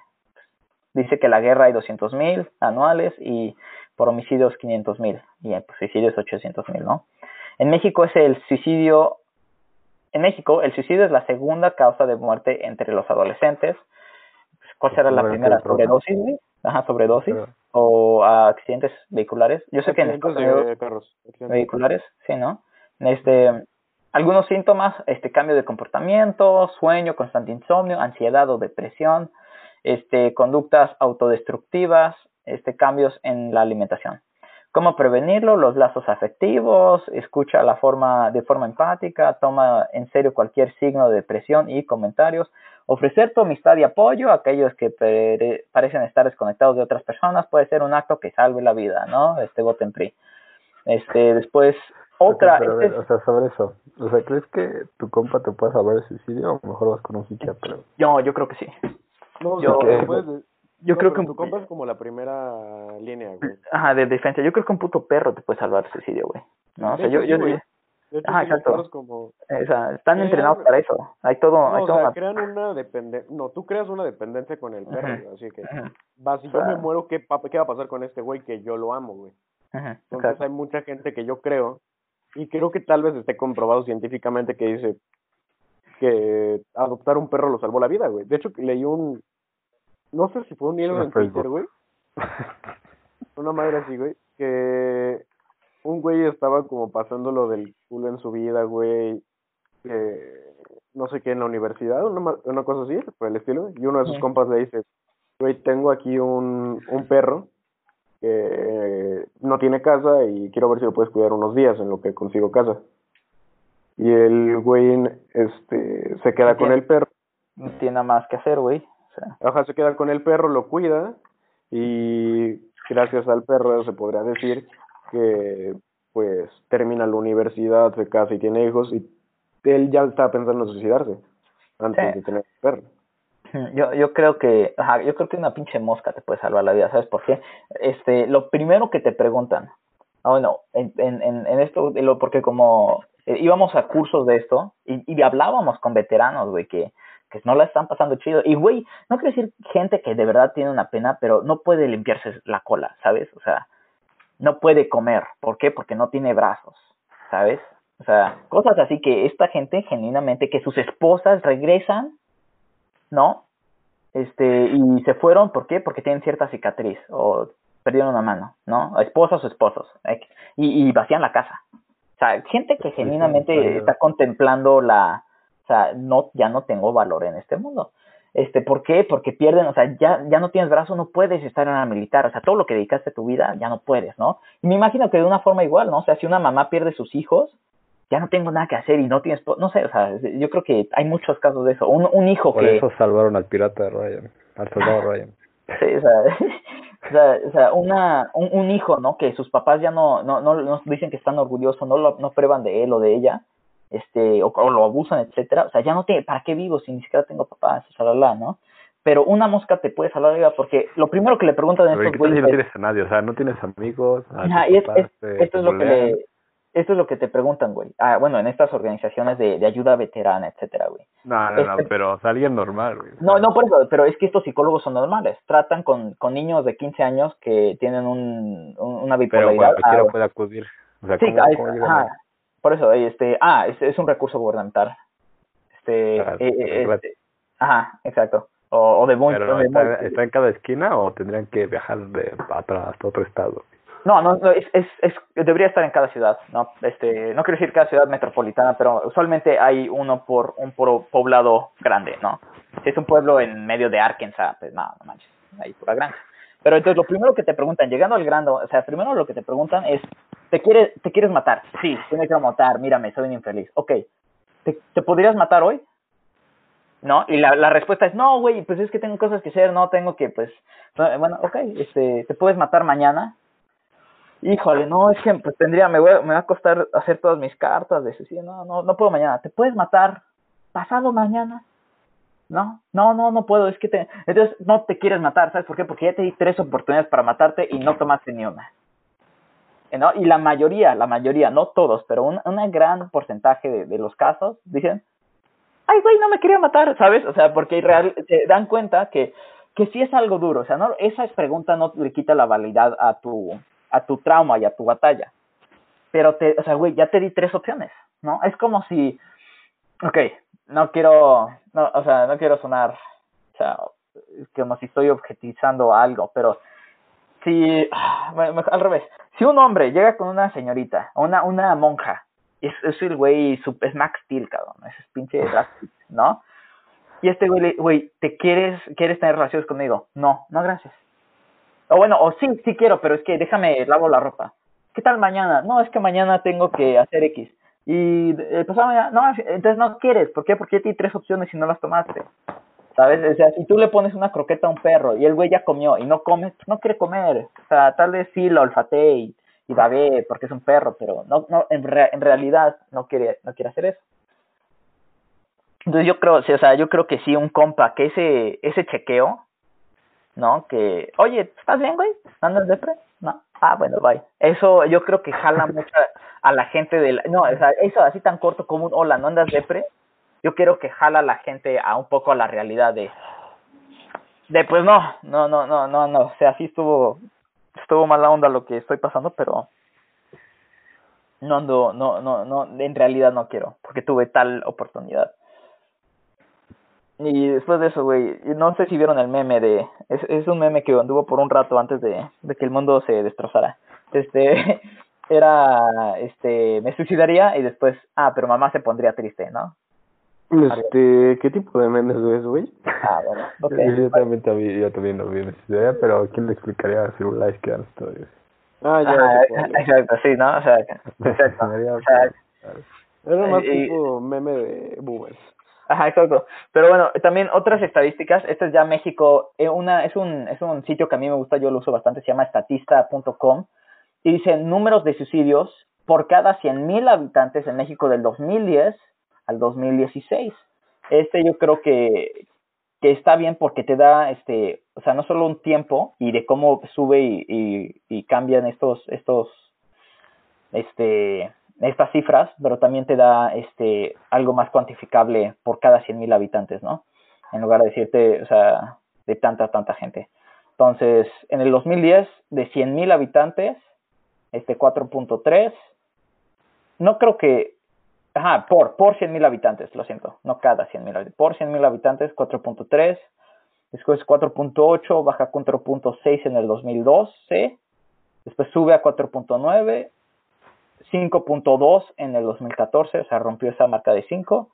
dice que la guerra hay 200 mil anuales y por homicidios 500 mil y por suicidios 800 mil, ¿no? En México es el suicidio en México, el suicidio es la segunda causa de muerte entre los adolescentes. ¿Cuál será la primera? ¿Sobredosis? Ajá, sobredosis. ¿O accidentes vehiculares? Yo sé que en Estados Unidos... ¿Vehiculares? Sí, ¿no? Este, algunos síntomas, este cambio de comportamiento, sueño, constante insomnio, ansiedad o depresión, este, conductas autodestructivas, este, cambios en la alimentación. ¿Cómo prevenirlo? Los lazos afectivos, escucha la forma, de forma empática, toma en serio cualquier signo de depresión y comentarios, ofrecer tu amistad y apoyo a aquellos que parecen estar desconectados de otras personas puede ser un acto que salve la vida, ¿no? Este voto en PRI. Este, después, otra... Este o sea, sobre eso, o sea, ¿crees que tu compa te puede salvar el suicidio o mejor vas con un psiquiatra? Yo, yo creo que sí. No, yo, yo creo que un... tu compa es como la primera línea, güey. Ajá, de defensa. Yo creo que un puto perro te puede salvar suicidio, güey. No, o sea, yo, yo, Ajá, exacto. Como... O sea, están entrenados para eso. Hay todo. No, hay o todo sea, crean una dependencia. No, tú creas una dependencia con el perro, así que. Si yo me muero, ¿qué, ¿qué va a pasar con este güey que yo lo amo, güey? Ajá, Entonces hay mucha gente que yo creo, y creo que tal vez esté comprobado científicamente que dice que adoptar un perro lo salvó la vida, güey. De hecho, leí un, no sé si fue un hilo en Twitter, güey. Una madre así, güey, que un güey estaba como pasando lo del culo en su vida, güey, eh, no sé qué, en la universidad, una, una cosa así, por el estilo, y uno de sus compas le dice, güey, tengo aquí un, un perro que no tiene casa y quiero ver si lo puedes cuidar unos días en lo que consigo casa. Y el güey este, se queda con el perro. No tiene nada más que hacer, güey. Sea. se queda con el perro, lo cuida y gracias al perro se podría decir que pues termina la universidad, se casa y tiene hijos y él ya está pensando en suicidarse antes de tener el perro. Yo, yo creo que, ajá, yo creo que una pinche mosca te puede salvar la vida, ¿sabes por qué? Este, lo primero que te preguntan, ah, bueno, en, en, en esto, porque como eh, íbamos a cursos de esto y, y hablábamos con veteranos, güey, que, que no la están pasando chido. Y, güey, no quiero decir gente que de verdad tiene una pena, pero no puede limpiarse la cola, ¿sabes? O sea, no puede comer. ¿Por qué? Porque no tiene brazos, ¿sabes? O sea, cosas así que esta gente genuinamente, que sus esposas regresan, ¿no? Este, y se fueron, ¿por qué? Porque tienen cierta cicatriz o perdieron una mano, ¿no? Esposas o esposos. Y, y vacían la casa. O sea, gente que genuinamente está contemplando la, o sea, no, ya no tengo valor en este mundo. Este, ¿por qué? Porque pierden, o sea, ya, ya no tienes brazo, no puedes estar en la militar, o sea, todo lo que dedicaste a tu vida, ya no puedes, ¿no? Y me imagino que de una forma igual, ¿no? O sea, si una mamá pierde sus hijos, ya no tengo nada que hacer y no tienes, no sé, o sea, yo creo que hay muchos casos de eso. Un, un hijo que... Por eso salvaron al pirata de Ryan, al soldado Ryan. Sí, o sea, o sea, o sea una, un, un, hijo, ¿no? Que sus papás ya no, no, no, no dicen que están orgullosos, no, lo, no prueban de él o de ella, este, o, o, lo abusan, etcétera. O sea, ya no tiene, ¿para qué vivo si ni siquiera tengo papás? O sea, la, ¿no? Pero una mosca te puede salvar la vida porque lo primero que le preguntan a estos güeyes. no tienes a nadie, o sea, no tienes amigos. Es, es, esto es lo que le, esto es lo que te preguntan, güey. Ah, bueno, en estas organizaciones de, de ayuda veterana, etcétera, güey. No, no, no, este pero alguien normal, güey. No, no, por eso, pero es que estos psicólogos son normales. Tratan con, con niños de 15 años que tienen un, una bipolaridad. Pero cualquiera ah, puede acudir. O sea, sí, ¿cómo, cómo ajá, por eso, este, ah, es, es un recurso gubernamental. Este, ah, eh, eh, este ajá, exacto. O, o de muy, pero de está, muy, ¿Está en cada esquina o tendrían que viajar de atrás hasta otro estado? No, no, no es, es, es, debería estar en cada ciudad, ¿no? Este, no quiero decir cada ciudad metropolitana, pero usualmente hay uno por un por poblado grande, ¿no? Si es un pueblo en medio de Arkansas, pues no, no manches, hay pura granja. Pero entonces lo primero que te preguntan, llegando al grano, o sea, primero lo que te preguntan es, ¿te quieres, te quieres matar? Sí, tienes que matar, mírame, soy un infeliz. Ok, ¿te, te podrías matar hoy? ¿no? Y la, la respuesta es, no, güey, pues es que tengo cosas que hacer, no tengo que, pues, bueno, ok, este, ¿te puedes matar mañana? híjole, no, es que pues tendría, me, voy, me va a costar hacer todas mis cartas de no, no, no puedo mañana, ¿te puedes matar pasado mañana? No, no, no, no puedo, es que te, entonces no te quieres matar, ¿sabes por qué? Porque ya te di tres oportunidades para matarte y no tomaste ni una. Y la mayoría, la mayoría, no todos, pero un, un gran porcentaje de, de los casos dicen, ay, güey, no me quería matar, ¿sabes? O sea, porque real, se dan cuenta que, que sí es algo duro, o sea, no, esa pregunta no le quita la validad a tu, a tu trauma y a tu batalla. Pero te, o sea, güey, ya te di tres opciones, ¿no? Es como si, ok, no quiero, no, o sea, no quiero sonar, o sea, como si estoy objetizando algo, pero si, al revés, si un hombre llega con una señorita, una, una monja, es, es el güey, es Max Steel, cabrón, es pinche ¿no? Y este güey, güey, ¿te quieres, quieres tener relaciones conmigo? No, no, gracias. O bueno, o sí, sí quiero, pero es que déjame lavo la ropa. ¿Qué tal mañana? No, es que mañana tengo que hacer X. Y el pasado mañana, no, entonces no quieres. ¿Por qué? Porque ya tienes tres opciones y no las tomaste. ¿Sabes? O sea, si tú le pones una croqueta a un perro y el güey ya comió y no come, pues no quiere comer. O sea, tal vez sí lo olfatee y, y ver porque es un perro, pero no, no en, en realidad no quiere, no quiere hacer eso. Entonces yo creo, o sea, yo creo que sí un compa que ese, ese chequeo ¿no? Que, oye, ¿estás bien, güey? ¿Andas depre? No. Ah, bueno, bye. Eso yo creo que jala mucho a la gente del... No, o sea, eso así tan corto como un hola, ¿no andas depre? Yo creo que jala a la gente a un poco a la realidad de... De pues no, no, no, no, no, no. O sea, sí estuvo... Estuvo mala onda lo que estoy pasando, pero... No ando, no, no, no, en realidad no quiero, porque tuve tal oportunidad. Y después de eso, güey, no sé si vieron el meme de... Es, es un meme que anduvo por un rato antes de, de que el mundo se destrozara. Este, era, este, me suicidaría y después, ah, pero mamá se pondría triste, ¿no? Este, ¿qué tipo de memes ves, güey? Ah, bueno. Yo también, también, yo también lo vi en esa pero ¿quién le explicaría a Firulais que eran historias? Ah, ya. Es. exacto, sí, ¿no? O sea, exacto. O sea, Era más y- tipo meme de boomers. Ajá, exacto. Pero bueno, también otras estadísticas. Este es ya México. eh, una es un es un sitio que a mí me gusta, yo lo uso bastante. Se llama estatista.com y dice números de suicidios por cada 100.000 habitantes en México del 2010 al 2016. Este yo creo que que está bien porque te da este, o sea, no solo un tiempo y de cómo sube y, y, cambian estos estos este estas cifras, pero también te da este algo más cuantificable por cada 100.000 habitantes, ¿no? En lugar de decirte, o sea, de tanta, tanta gente. Entonces, en el 2010, de 100.000 habitantes, este 4.3, no creo que, ajá, por, por 100.000 habitantes, lo siento, no cada 100.000 habitantes, por 100.000 habitantes, 4.3, después 4.8, baja 4.6 en el 2012, después sube a 4.9, 5.2 en el 2014, o sea, rompió esa marca de 5.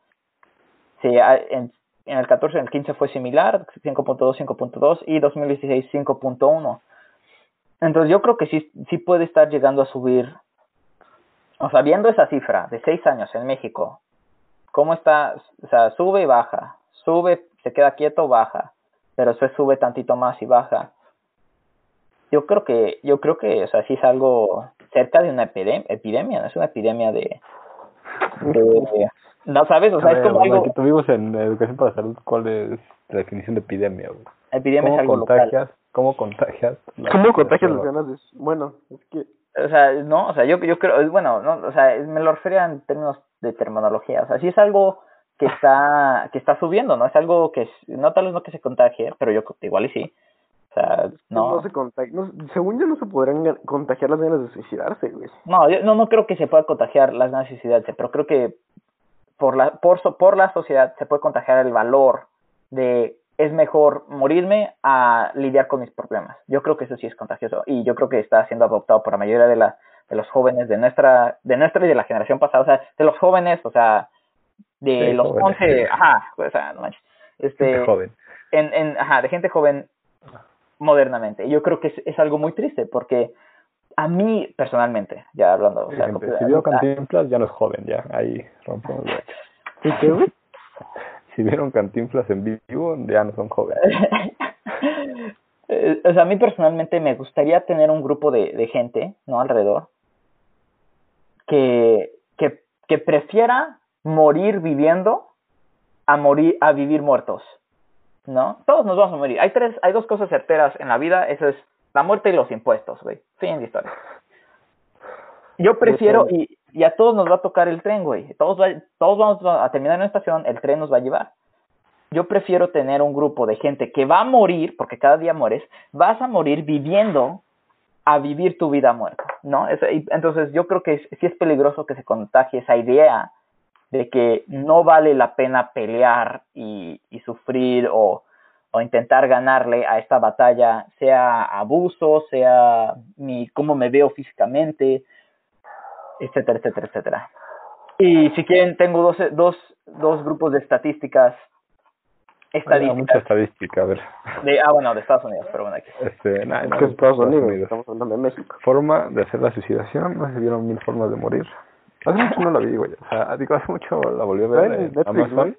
Sí, a- en, en el 14, en el 15 fue similar, 5.2, 5.2 y 2016 5.1. Entonces yo creo que sí, sí puede estar llegando a subir, o sea, viendo esa cifra de 6 años en México, ¿cómo está? O sea, sube y baja, sube, se queda quieto, baja, pero después sube tantito más y baja. Yo creo que, yo creo que, o sea, sí es algo cerca de una epidem- epidemia, no es una epidemia de, de- no sabes, o sea, A es ver, como bueno, algo, aquí tuvimos en Educación para la Salud cuál es la definición de epidemia. güey? epidemia es ¿Cómo algo local. contagias? ¿Cómo contagias? ¿Cómo contagias las ganas? Bueno, es que... O sea, no, o sea, yo, yo creo, bueno, no, o sea, me lo refería en términos de terminología, o sea, sí es algo que está, que está subiendo, ¿no? Es algo que, no tal vez no que se contagie, pero yo igual y sí. O sea, No, no, se contagia. No, según yo no se podrán ga- contagiar las ganas de suicidarse, güey. no, yo no, no creo que se pueda contagiar las ganas de suicidarse, pero creo que por la, por, so- por la sociedad se puede contagiar el valor de es mejor morirme a lidiar con mis problemas. Yo creo que eso sí es contagioso y yo creo que está siendo adoptado por la mayoría de la de los jóvenes de nuestra de nuestra y de la generación pasada, o sea, de los jóvenes, o sea, de Sí, los jóvenes. 11, ajá, o sea, no manches. Este Gente joven. en, en ajá, de gente joven modernamente. Yo creo que es, es algo muy triste porque a mí personalmente, ya hablando, o sea, si Cantinflas ya no es joven, ya. Ahí rompemos. Si vieron Cantinflas en vivo, ya no son jóvenes. Eh, o sea, a mí personalmente me gustaría tener un grupo de, de gente, ¿no? Alrededor, que, que, que prefiera morir viviendo a morir, a vivir muertos, ¿no? Todos nos vamos a morir. Hay tres, hay dos cosas certeras en la vida, eso es la muerte y los impuestos, güey. Fin de historia. Yo prefiero, y, y a todos nos va a tocar el tren, güey. Todos, va- todos vamos a terminar en una estación, el tren nos va a llevar yo prefiero tener un grupo de gente que va a morir, porque cada día mueres, vas a morir viviendo a vivir tu vida muerta, ¿no? Entonces yo creo que sí es peligroso que se contagie esa idea de que no vale la pena pelear y, sufrir o, intentar ganarle a esta batalla, sea abuso, sea cómo me veo físicamente, etcétera, etcétera, etcétera. Y si quieren, tengo dos, dos, dos grupos de estadísticas estadísticas mucha estadística, a ver. de ah bueno de Estados Unidos pero bueno aquí Este, nah, Es no, que es Estados Unidos, Unidos. estamos hablando de México. Forma de hacer la suicidación, no si vieron mil formas de morir. Hace mucho no la vi, güey. O sea, digo, hace mucho la volví a ver ¿Está en Netflix, Amazon.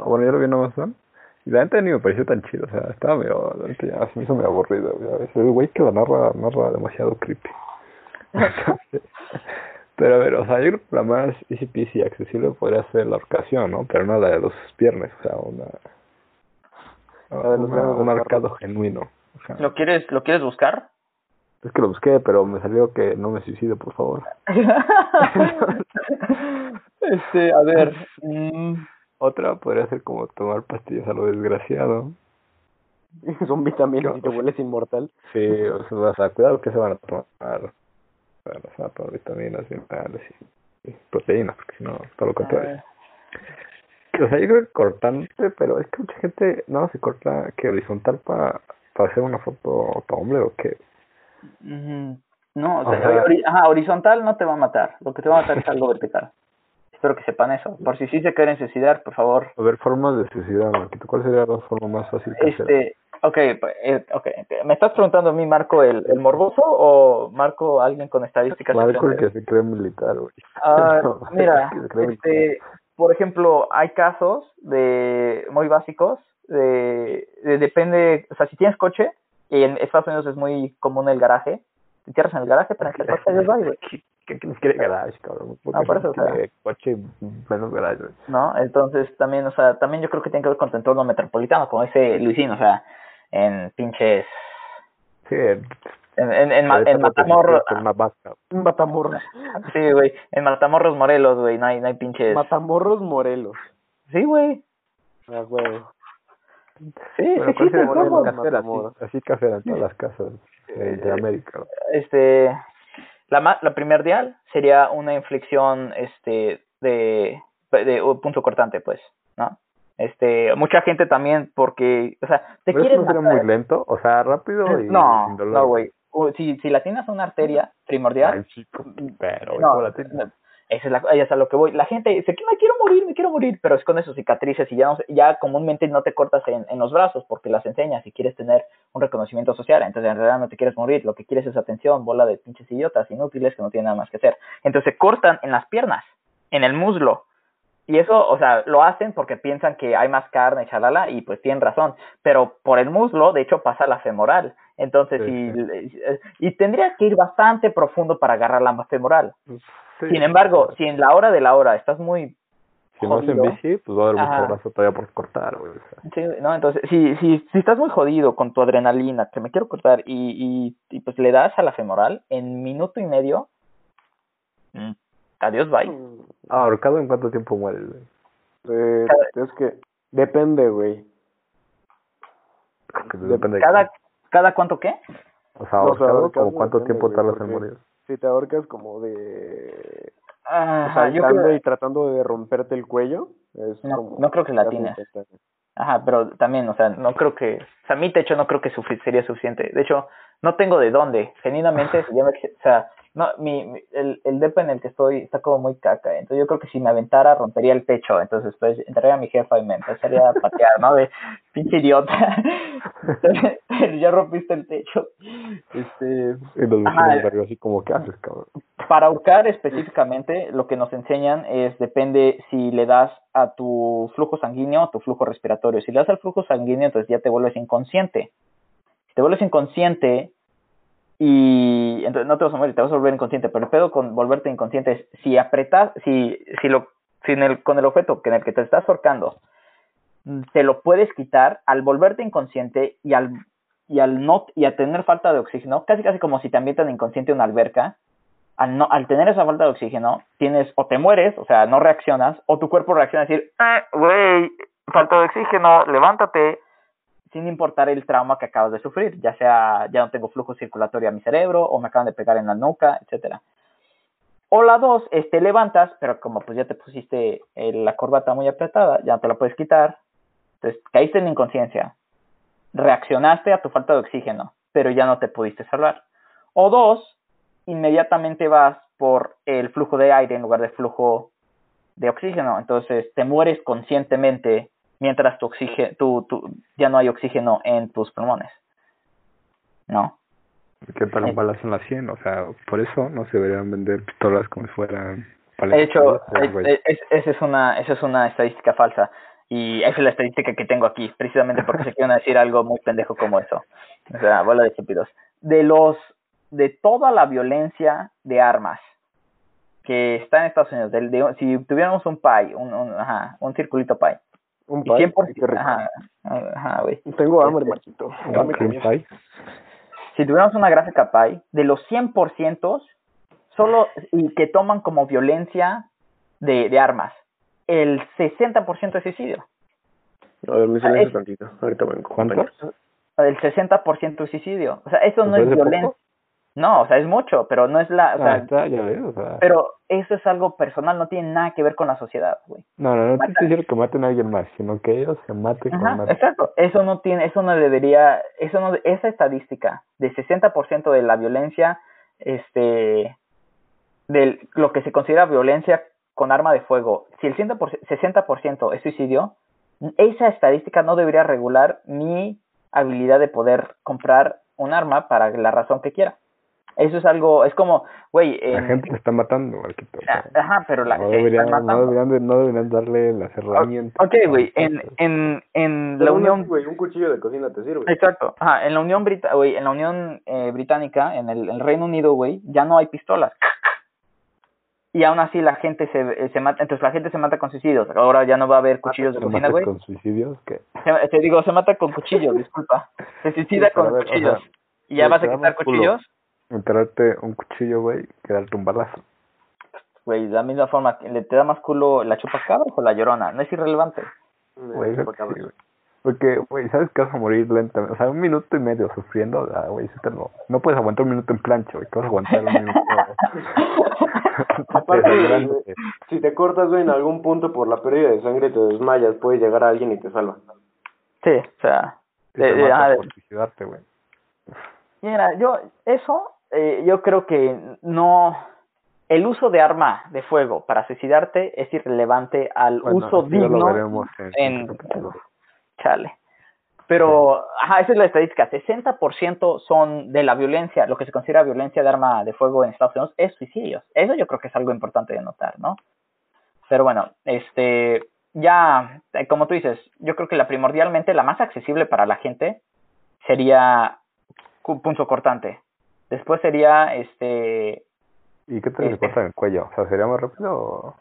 Bueno, yo lo vi en Amazon. Y la neta ni me pareció tan chido. O sea, estaba medio, la neta ya se me hizo medio aburrido. güey. El güey que la narra, narra demasiado creepy. Pero a ver, o sea, yo creo que la más easy peasy accesible podría ser la orcación, ¿no? Pero no la de los viernes, o sea, una... La de los una- viernes un del arcado genuino. O sea, lo quieres lo quieres buscar es que lo busqué, pero me salió que no me suicide, por favor. este a ver mm, Otra podría ser como tomar pastillas a lo desgraciado. Son vitaminas y te vuelves inmortal. Sí, o sea, cuidado que se van a tomar. Bueno, se van a tomar vitaminas, minerales y, y proteínas, porque si no, todo lo contrario. ver. O sea, yo creo que cortante, pero es que mucha gente no se corta que horizontal para para hacer una foto Tumblr o qué. No, o sea, ajá, horizontal no te va a matar. Lo que te va a matar es algo vertical. Espero que sepan eso. Por si sí se quieren suicidar, por favor. A ver, formas de suicidar, Marquito. ¿Cuál sería la forma más fácil que este, okay, pues, eh, okay. ¿Me estás preguntando a mí, Marco, el, el morboso o Marco, alguien con estadísticas? Marco, el que se cree militar, güey. Ah, mira, este, por ejemplo, hay casos de muy básicos de, depende, o sea, si tienes coche, y en Estados Unidos es muy común el garaje, te cierras en el garaje para que el coche güey. ¿Qué, quiere garage, cabrón? Ah, por eso, o sea, coche menos garage, No, entonces también, o sea, también yo creo que tiene que ver con tu entorno metropolitano, como dice Luisín, o sea, en pinches... Sí, en, en, en, en Matamoros. En Matamoros. Sí, güey. En Matamoros, Morelos, güey. No hay, no hay pinches. Matamoros, Morelos. Sí, güey. Ah, güey. Sí, sí, sí, así, así café en todas las casas de América. Este, la, la primordial sería una inflexión este, de, de un punto cortante, pues, ¿no? Este, mucha gente también porque, o sea, te quieres no muy lento, o sea, rápido y no, No, güey. Si, si la tienes una arteria primordial, pero no, esa es, la, es a lo que voy. La gente dice que me quiero morir, me quiero morir, pero es con esos cicatrices y ya, no, ya comúnmente no te cortas en, en los brazos porque las enseñas y quieres tener un reconocimiento social. Entonces en realidad no te quieres morir, lo que quieres es atención, bola de pinches idiotas inútiles que no tienen nada más que hacer. Entonces se cortan en las piernas, en el muslo. Y eso, o sea, lo hacen porque piensan que hay más carne, chalala, y pues tienen razón. Pero por el muslo, de hecho, pasa la femoral. Entonces, y, y tendrías que ir bastante profundo para agarrar la femoral. Sin embargo, si en la hora de la hora estás muy si no es en bici, pues va a haber mucho brazo todavía por cortar, güey. Sí, no, entonces, si, si, si estás muy jodido con tu adrenalina, que me quiero cortar, y, y, y pues le das a la femoral, en minuto y medio, mm, adiós, bye. Ah, ahorcado en cuánto tiempo muere, güey. Eh, es que depende, güey. Depende ¿Cada, ¿Cada cuánto qué? O sea, ahorcado, como cuánto tiempo tardas en morir si te ahorcas como de Ajá, y tratando de romperte el cuello es no, no creo que la tienes ajá pero también o sea no creo que o sea mi techo no creo que sería suficiente de hecho no tengo de dónde genuinamente o sea no, mi, el, el depa en el que estoy está como muy caca, entonces yo creo que si me aventara rompería el techo, entonces pues entraría a mi jefa y me empezaría a patear, ¿no? De pinche idiota, ya rompiste el techo. Este, así como, ¿qué haces, cabrón? Para ahorcar específicamente, lo que nos enseñan es, depende si le das a tu flujo sanguíneo o a tu flujo respiratorio. Si le das al flujo sanguíneo, entonces ya te vuelves inconsciente. Si te vuelves inconsciente, y entonces no te vas a morir, te vas a volver inconsciente, pero el pedo con volverte inconsciente es si apretas, si, si lo, el, con el objeto en el que te estás ahorcando, te lo puedes quitar al volverte inconsciente y al y al no y a tener falta de oxígeno, casi casi como si te ambientan inconsciente en una alberca, al no al tener esa falta de oxígeno, tienes o te mueres, o sea, no reaccionas, o tu cuerpo reacciona a decir, ah, güey, falta de oxígeno, levántate, sin importar el trauma que acabas de sufrir, ya sea ya no tengo flujo circulatorio a mi cerebro o me acaban de pegar en la nuca, etcétera. O la dos es te levantas, pero como pues ya te pusiste eh, la corbata muy apretada, ya no te la puedes quitar, entonces caíste en inconsciencia, reaccionaste a tu falta de oxígeno, pero ya no te pudiste salvar. O dos, inmediatamente vas por el flujo de aire en lugar de flujo de oxígeno, entonces te mueres conscientemente mientras tu oxígeno, tu, tu, ya no hay oxígeno en tus pulmones. ¿No? ¿Qué tal un balazo en la 100? O sea, por eso no se deberían vender pistolas como si fueran... De hecho, esa es, una, esa es una estadística falsa. Y esa es la estadística que tengo aquí, precisamente porque se quieren decir algo muy pendejo como eso. O sea, bola de estúpidos. De los, de toda la violencia de armas que está en Estados Unidos, de, si tuviéramos un pie, un, un, ajá, un circulito pie, un pie. Ajá, ajá, güey. Tengo hambre, este, Marquito. Si tuviéramos una gráfica pie, de los 100%, solo y que toman como violencia de, de armas, el 60% es suicidio. A ver, me silencio tantito. Ahorita vengo. ¿Cuánto? El 60% es suicidio. O sea, eso no es violencia. No, o sea, es mucho, pero no es la... O ah, ya veo, o sea. Pero eso es algo personal, no tiene nada que ver con la sociedad, güey. No, no, no te diciendo que maten a alguien más, sino que ellos se maten Ajá, con Exacto, eso no tiene, eso no debería, eso no, esa estadística de 60% de la violencia este, de lo que se considera violencia con arma de fuego, si el 60% es suicidio, esa estadística no debería regular mi habilidad de poder comprar un arma para la razón que quiera. Eso es algo, es como, güey... la gente me está matando, Marquito. Ah, ajá, pero la no deberían, no deberían, no deberían darle las herramientas. Ok, güey, en, en, en la Unión... Güey, un cuchillo de cocina te sirve. Exacto, ajá, en la Unión, Brita güey, en la Unión eh, Británica, en el, el Reino Unido, güey, ya no hay pistolas y aún así la gente se, eh, se mata, entonces la gente se mata con suicidios. Ahora ya no va a haber cuchillos de cocina, güey. con suicidios? ¿Qué? te digo, se mata con cuchillos, disculpa. Se suicida con cuchillos. ¿Y ya vas a quitar cuchillos? Enterrarte un cuchillo, güey, que darte un balazo. Güey, de la misma forma, ¿le te da más culo la chupacabra o la llorona? No es irrelevante. Güey, porque, güey, ¿sabes que vas a morir lentamente? O sea, un minuto y medio sufriendo, güey, no, no puedes aguantar un minuto en plancha, güey, que vas a aguantar un minuto. Aparte, si te cortas, güey, en algún punto por la pérdida de sangre te desmayas, puede llegar a alguien y te salva. Sí, o sea... de, ah, suicidarte, güey. Mira, yo, eso, eh, yo creo que no... El uso de arma de fuego para suicidarte es irrelevante al uso digno en... en chale. Pero, ajá, esa es la estadística. 60% son de la violencia, lo que se considera violencia de arma de fuego en Estados Unidos, es suicidios. Eso yo creo que es algo importante de notar, ¿no? Pero bueno, este, ya, eh, como tú dices, yo creo que la primordialmente, la más accesible para la gente sería punto cortante. Después sería, este... ¿Y qué te este, corta en el cuello? O sea, ¿sería más rápido o...?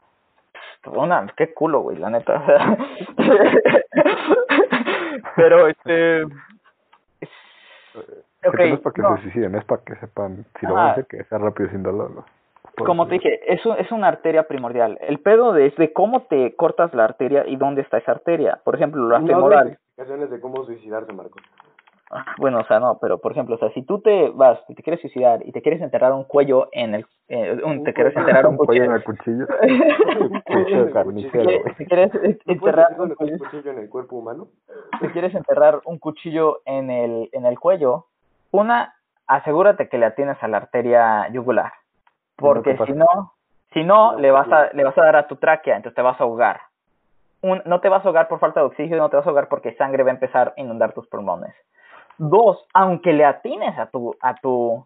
Una, qué culo, güey, la neta. Pero este. Okay, no es para que se suiciden, es para que sepan si lo van a hacer que sea rápido sin dolor. ¿no? Como te dije, eso es una arteria primordial. El pedo de, es de cómo te cortas la arteria y dónde está esa arteria. Por ejemplo, la femoral. explicaciones de cómo suicidarse, Marcos. Bueno, o sea, no, pero por ejemplo, o sea, si tú te vas, te quieres suicidar y te quieres enterrar un cuello en el, eh, un, te quieres enterrar un cuello en el cuchillo, Si quieres enterrar un cuchillo en el cuerpo humano, si quieres enterrar un cuchillo en el, en el cuello, una, asegúrate que le atienes a la arteria yugular, porque si no, si no, le vas a, le vas a dar a tu tráquea, entonces te vas a ahogar. Un, no te vas a ahogar por falta de oxígeno, no te vas a ahogar porque sangre va a empezar a inundar tus pulmones. Dos, aunque le atines a tu, a tu,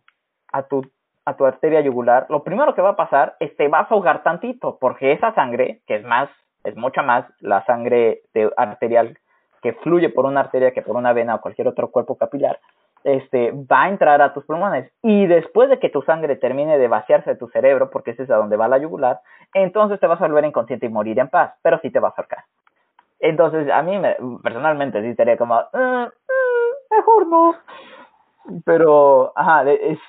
a tu, a tu arteria yugular, lo primero que va a pasar es te vas a ahogar tantito, porque esa sangre, que es más, es mucha más la sangre arterial que fluye por una arteria que por una vena o cualquier otro cuerpo capilar, este, va a entrar a tus pulmones. Y después de que tu sangre termine de vaciarse de tu cerebro, porque ese es a donde va la yugular, entonces te vas a volver inconsciente y morir en paz, pero sí te vas a ahorcar. Entonces, a mí me, personalmente sí sería como, uh, mejor no. Pero, ajá, es,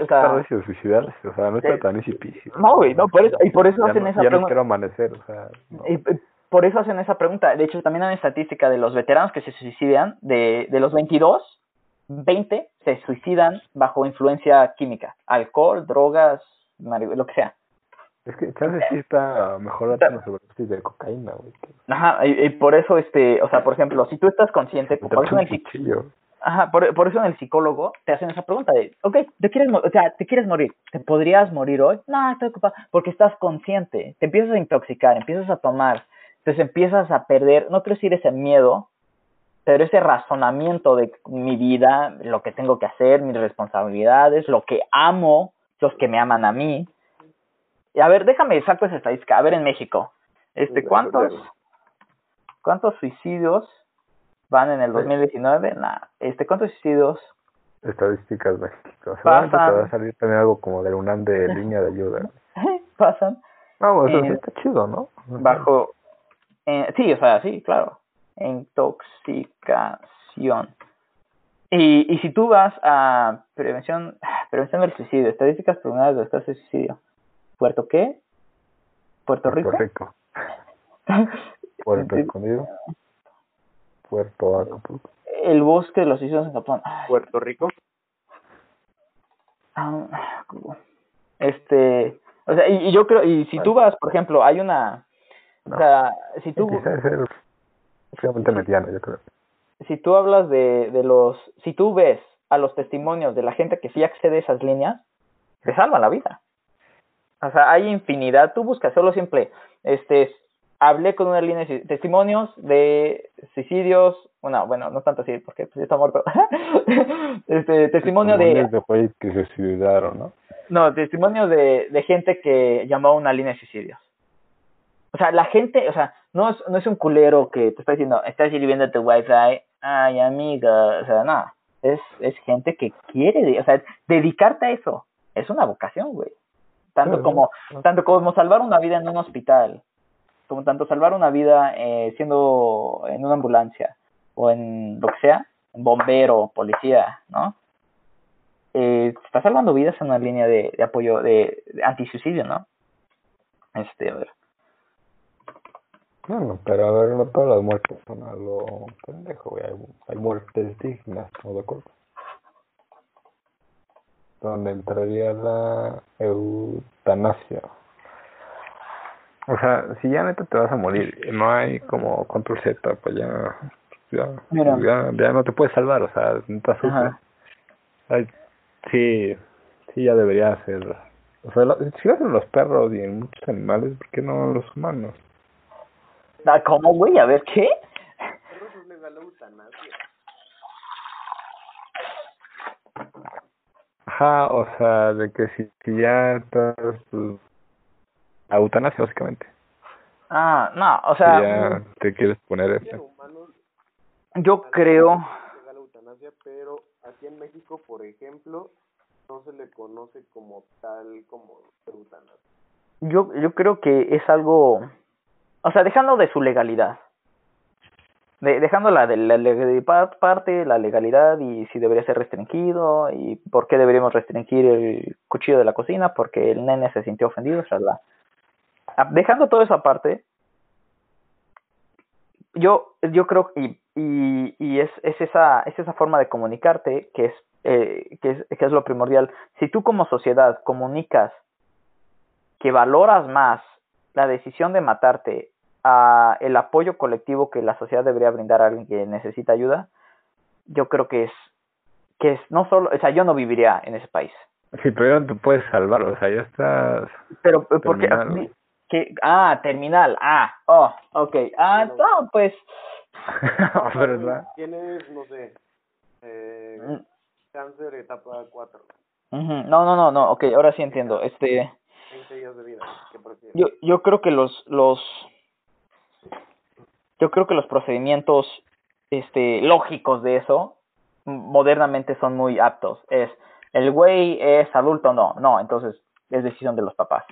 o sea... suicidarse, o sea, no está tan difícil. No, güey, no, por eso, y por eso hacen esa ya pregunta. no quiero amanecer, o sea... Y, por eso hacen esa pregunta. De hecho, también hay estadística de los veteranos que se suicidan, de, de los 22, 20 se suicidan bajo influencia química, alcohol, drogas, lo que sea. Es que chance sí está mejor la sobredosis de cocaína, güey. Ajá, y, por eso, este, o sea, por ejemplo, si tú estás consciente, en el Ajá, por, por, eso en el psicólogo te hacen esa pregunta de, ok, ¿te quieres, o sea, ¿te quieres morir? ¿Te podrías morir hoy? No, estoy ocupado, porque estás consciente, te empiezas a intoxicar, empiezas a tomar, entonces empiezas a perder, no quiero decir ese miedo, pero ese razonamiento de mi vida, lo que tengo que hacer, mis responsabilidades, lo que amo, los que me aman a mí, a ver, déjame saco esa estadística. A ver, en México, este, ¿cuántos, cuántos suicidios van en el 2019? Nah, este, ¿cuántos suicidios? Estadísticas México. Seguramente te va a salir también algo como de UNAM de línea de ayuda. pasan. Vamos, eso sí está chido, ¿no? Bajo, eh, sí, o sea, sí, claro. Intoxicación. Y, y si tú vas a prevención, prevención del suicidio, estadísticas preliminares de este suicidio, ¿Puerto qué? ¿Puerto Rico? Puerto Rico. Puerto Escondido. Puerto Acapulco. El bosque de los islas en Japón. Puerto Rico. Ah, este, o sea, y, yo creo, y si tú vas, por ejemplo, hay una, o sea, si tú... mediano, yo creo. Si tú hablas de, de los, si tú ves a los testimonios de la gente que sí accede a esas líneas, te salvan la vida. O sea, hay infinidad, tú buscas solo simple, este, hablé con una línea de testimonios de suicidios, bueno, bueno, no tanto así, porque pues, está muerto, este, testimonio de... de que se suicidaron, ¿no? No, testimonio de, de gente que llamó a una línea de suicidios. O sea, la gente, o sea, no es, no es un culero que te está diciendo, estás sirviendo tu wifi, ay amiga, o sea, no, es, es gente que quiere, o sea, dedicarte a eso, es una vocación, güey. Tanto como tanto como salvar una vida en un hospital como tanto salvar una vida eh, siendo en una ambulancia o en lo que sea bombero policía no eh, está salvando vidas en una línea de, apoyo de, antisuicidio no este a ver. Bueno, pero a ver, no todas las muertes son algo pendejo, Hay, hay muertes dignas, ¿no de acuerdo? donde entraría la eutanasia. O sea, si ya neta te vas a morir no hay como control Z, pues ya, ya, ya, no te puedes salvar, o sea, no te Ay, sí, sí, ya debería ser. O sea, si lo hacen los perros y en muchos animales, ¿por qué no los humanos? Ah, ¿Cómo, güey? A ver, ¿qué? o sea, de que si, si ya estás pues, eutanasia básicamente. Ah, no, o sea, ya te quieres poner eso. Yo creo la eutanasia, pero aquí en México, por ejemplo, no se le conoce como tal como eutanasia. Yo yo creo que es algo o sea, dejando de su legalidad de, dejando la de la parte, la legalidad y si debería ser restringido y por qué deberíamos restringir el cuchillo de la cocina porque el nene se sintió ofendido, la ah, Dejando todo eso aparte, yo, yo creo y, y, y es, es, esa, es esa forma de comunicarte que es, eh, que es, que es lo primordial. Si tú como sociedad comunicas que valoras más la decisión de matarte a el apoyo colectivo que la sociedad debería brindar a alguien que necesita ayuda, yo creo que es que es no solo, o sea, yo no viviría en ese país. Sí, pero no te puedes salvar, o sea, ya estás. Pero porque que ah, terminal. Ah, oh, okay. Ah, no, pues ¿verdad? Tienes, no sé, eh, mm. cáncer etapa 4. No, no, no, no, okay, ahora sí entiendo. Este días de vida, yo yo creo que los los yo creo que los procedimientos este, lógicos de eso modernamente son muy aptos. Es, el güey es adulto o no, no, entonces es decisión de los papás,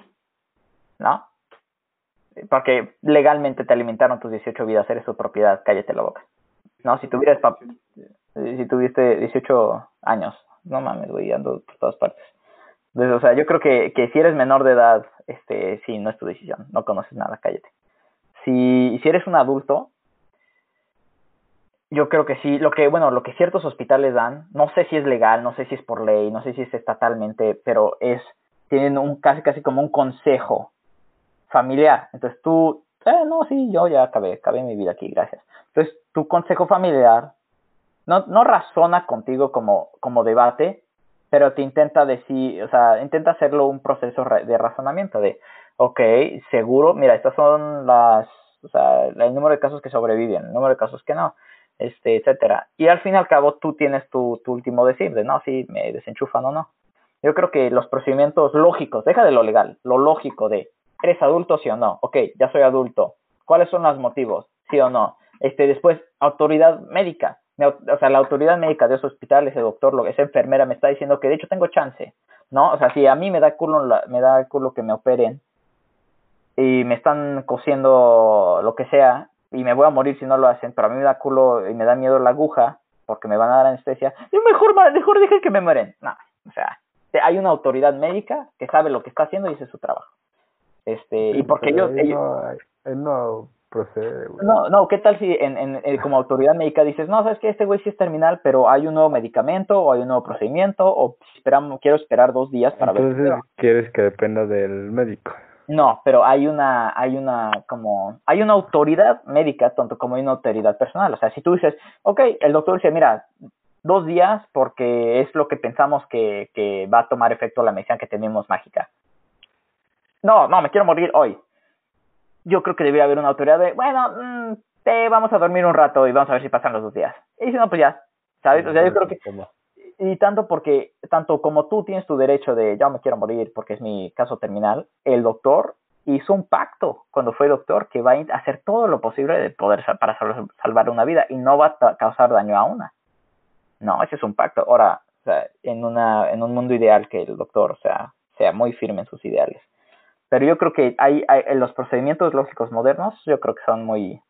¿no? Porque legalmente te alimentaron tus 18 vidas, eres su propiedad, cállate la boca. No, si tuvieras si tuviste 18 años, no mames, güey, ando por todas partes. O sea, yo creo que, que si eres menor de edad, este, sí, no es tu decisión, no conoces nada, cállate si, si eres un adulto, yo creo que sí, lo que, bueno, lo que ciertos hospitales dan, no sé si es legal, no sé si es por ley, no sé si es estatalmente, pero es, tienen un casi casi como un consejo familiar. Entonces tú, eh, no, sí, yo ya acabé, acabé mi vida aquí, gracias. Entonces tu consejo familiar no, no razona contigo como, como debate, pero te intenta decir, o sea, intenta hacerlo un proceso de razonamiento de, ok, seguro, mira, estas son las, o sea, el número de casos que sobreviven, el número de casos que no, este, etcétera. Y al fin y al cabo tú tienes tu, tu último decir de, no, si me desenchufan o no. Yo creo que los procedimientos lógicos, deja de lo legal, lo lógico de, ¿eres adulto sí o no? Ok, ya soy adulto. ¿Cuáles son los motivos? ¿Sí o no? Este, después, autoridad médica. O sea, la autoridad médica de ese hospital, ese doctor, lo, esa enfermera me está diciendo que de hecho tengo chance, ¿no? O sea, si a mí me da culo, me da culo que me operen, y me están cosiendo lo que sea y me voy a morir si no lo hacen, pero a mí me da culo y me da miedo la aguja porque me van a dar anestesia, y mejor, mejor dejen que me mueren. No, o sea, hay una autoridad médica que sabe lo que está haciendo y ese es su trabajo. Este, y porque ellos, no, procede. No, no, ¿qué tal si en, en, como autoridad médica dices, no, sabes que este güey sí es terminal, pero hay un nuevo medicamento o hay un nuevo procedimiento o esperamos, quiero esperar dos días para ver. Entonces quieres que dependa del médico. No, pero hay una, hay una, como, hay una autoridad médica, tanto como hay una autoridad personal. O sea, si tú dices, ok, el doctor dice, mira, dos días porque es lo que pensamos que, que va a tomar efecto la medicina que tenemos mágica. No, no, me quiero morir hoy. Yo creo que debería haber una autoridad de, bueno, mm, te vamos a dormir un rato y vamos a ver si pasan los dos días. Y si no, pues ya, ¿sabes? O sea, yo creo que... Y tanto porque, tanto como tú tienes tu derecho de, ya me quiero morir porque es mi caso terminal, el doctor hizo un pacto cuando fue doctor que va a hacer todo lo posible de poder para salvar una vida y no va a causar daño a una. No, ese es un pacto. Ahora, o sea, en, una, en un mundo ideal que el doctor, o sea, sea muy firme en sus ideales. Pero yo creo que hay, hay los procedimientos lógicos modernos, yo creo que son muy,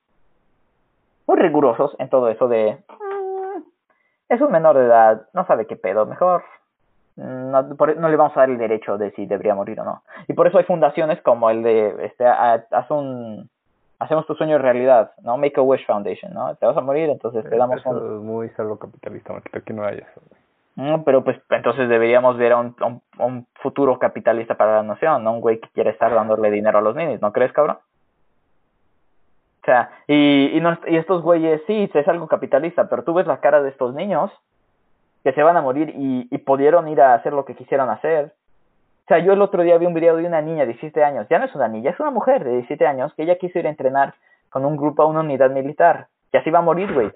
muy rigurosos en todo eso de mm, es un menor de edad, no sabe qué pedo, mejor no, no, le vamos a dar el derecho de si debería morir o no. Y por eso hay fundaciones como el de este haz un hacemos tu sueño realidad, ¿no? Make a Wish Foundation, ¿no? Te vas a morir, entonces te damos eso un... es muy salvo capitalista, aquí no hay eso. No, pero pues entonces deberíamos ver a un, un, futuro capitalista para la nación, no un güey que quiere estar dándole dinero a los niños, ¿no crees, cabrón? O sea, y, y, no, y estos güeyes, sí, es algo capitalista, pero tú ves la cara de estos niños que se van a morir y, y pudieron ir a hacer lo que quisieran hacer. O sea, yo el otro día vi un video de una niña de 17 años, ya no es una niña, es una mujer de 17 años, que ella quiso ir a entrenar con un grupo a una unidad militar y así va a morir, güey.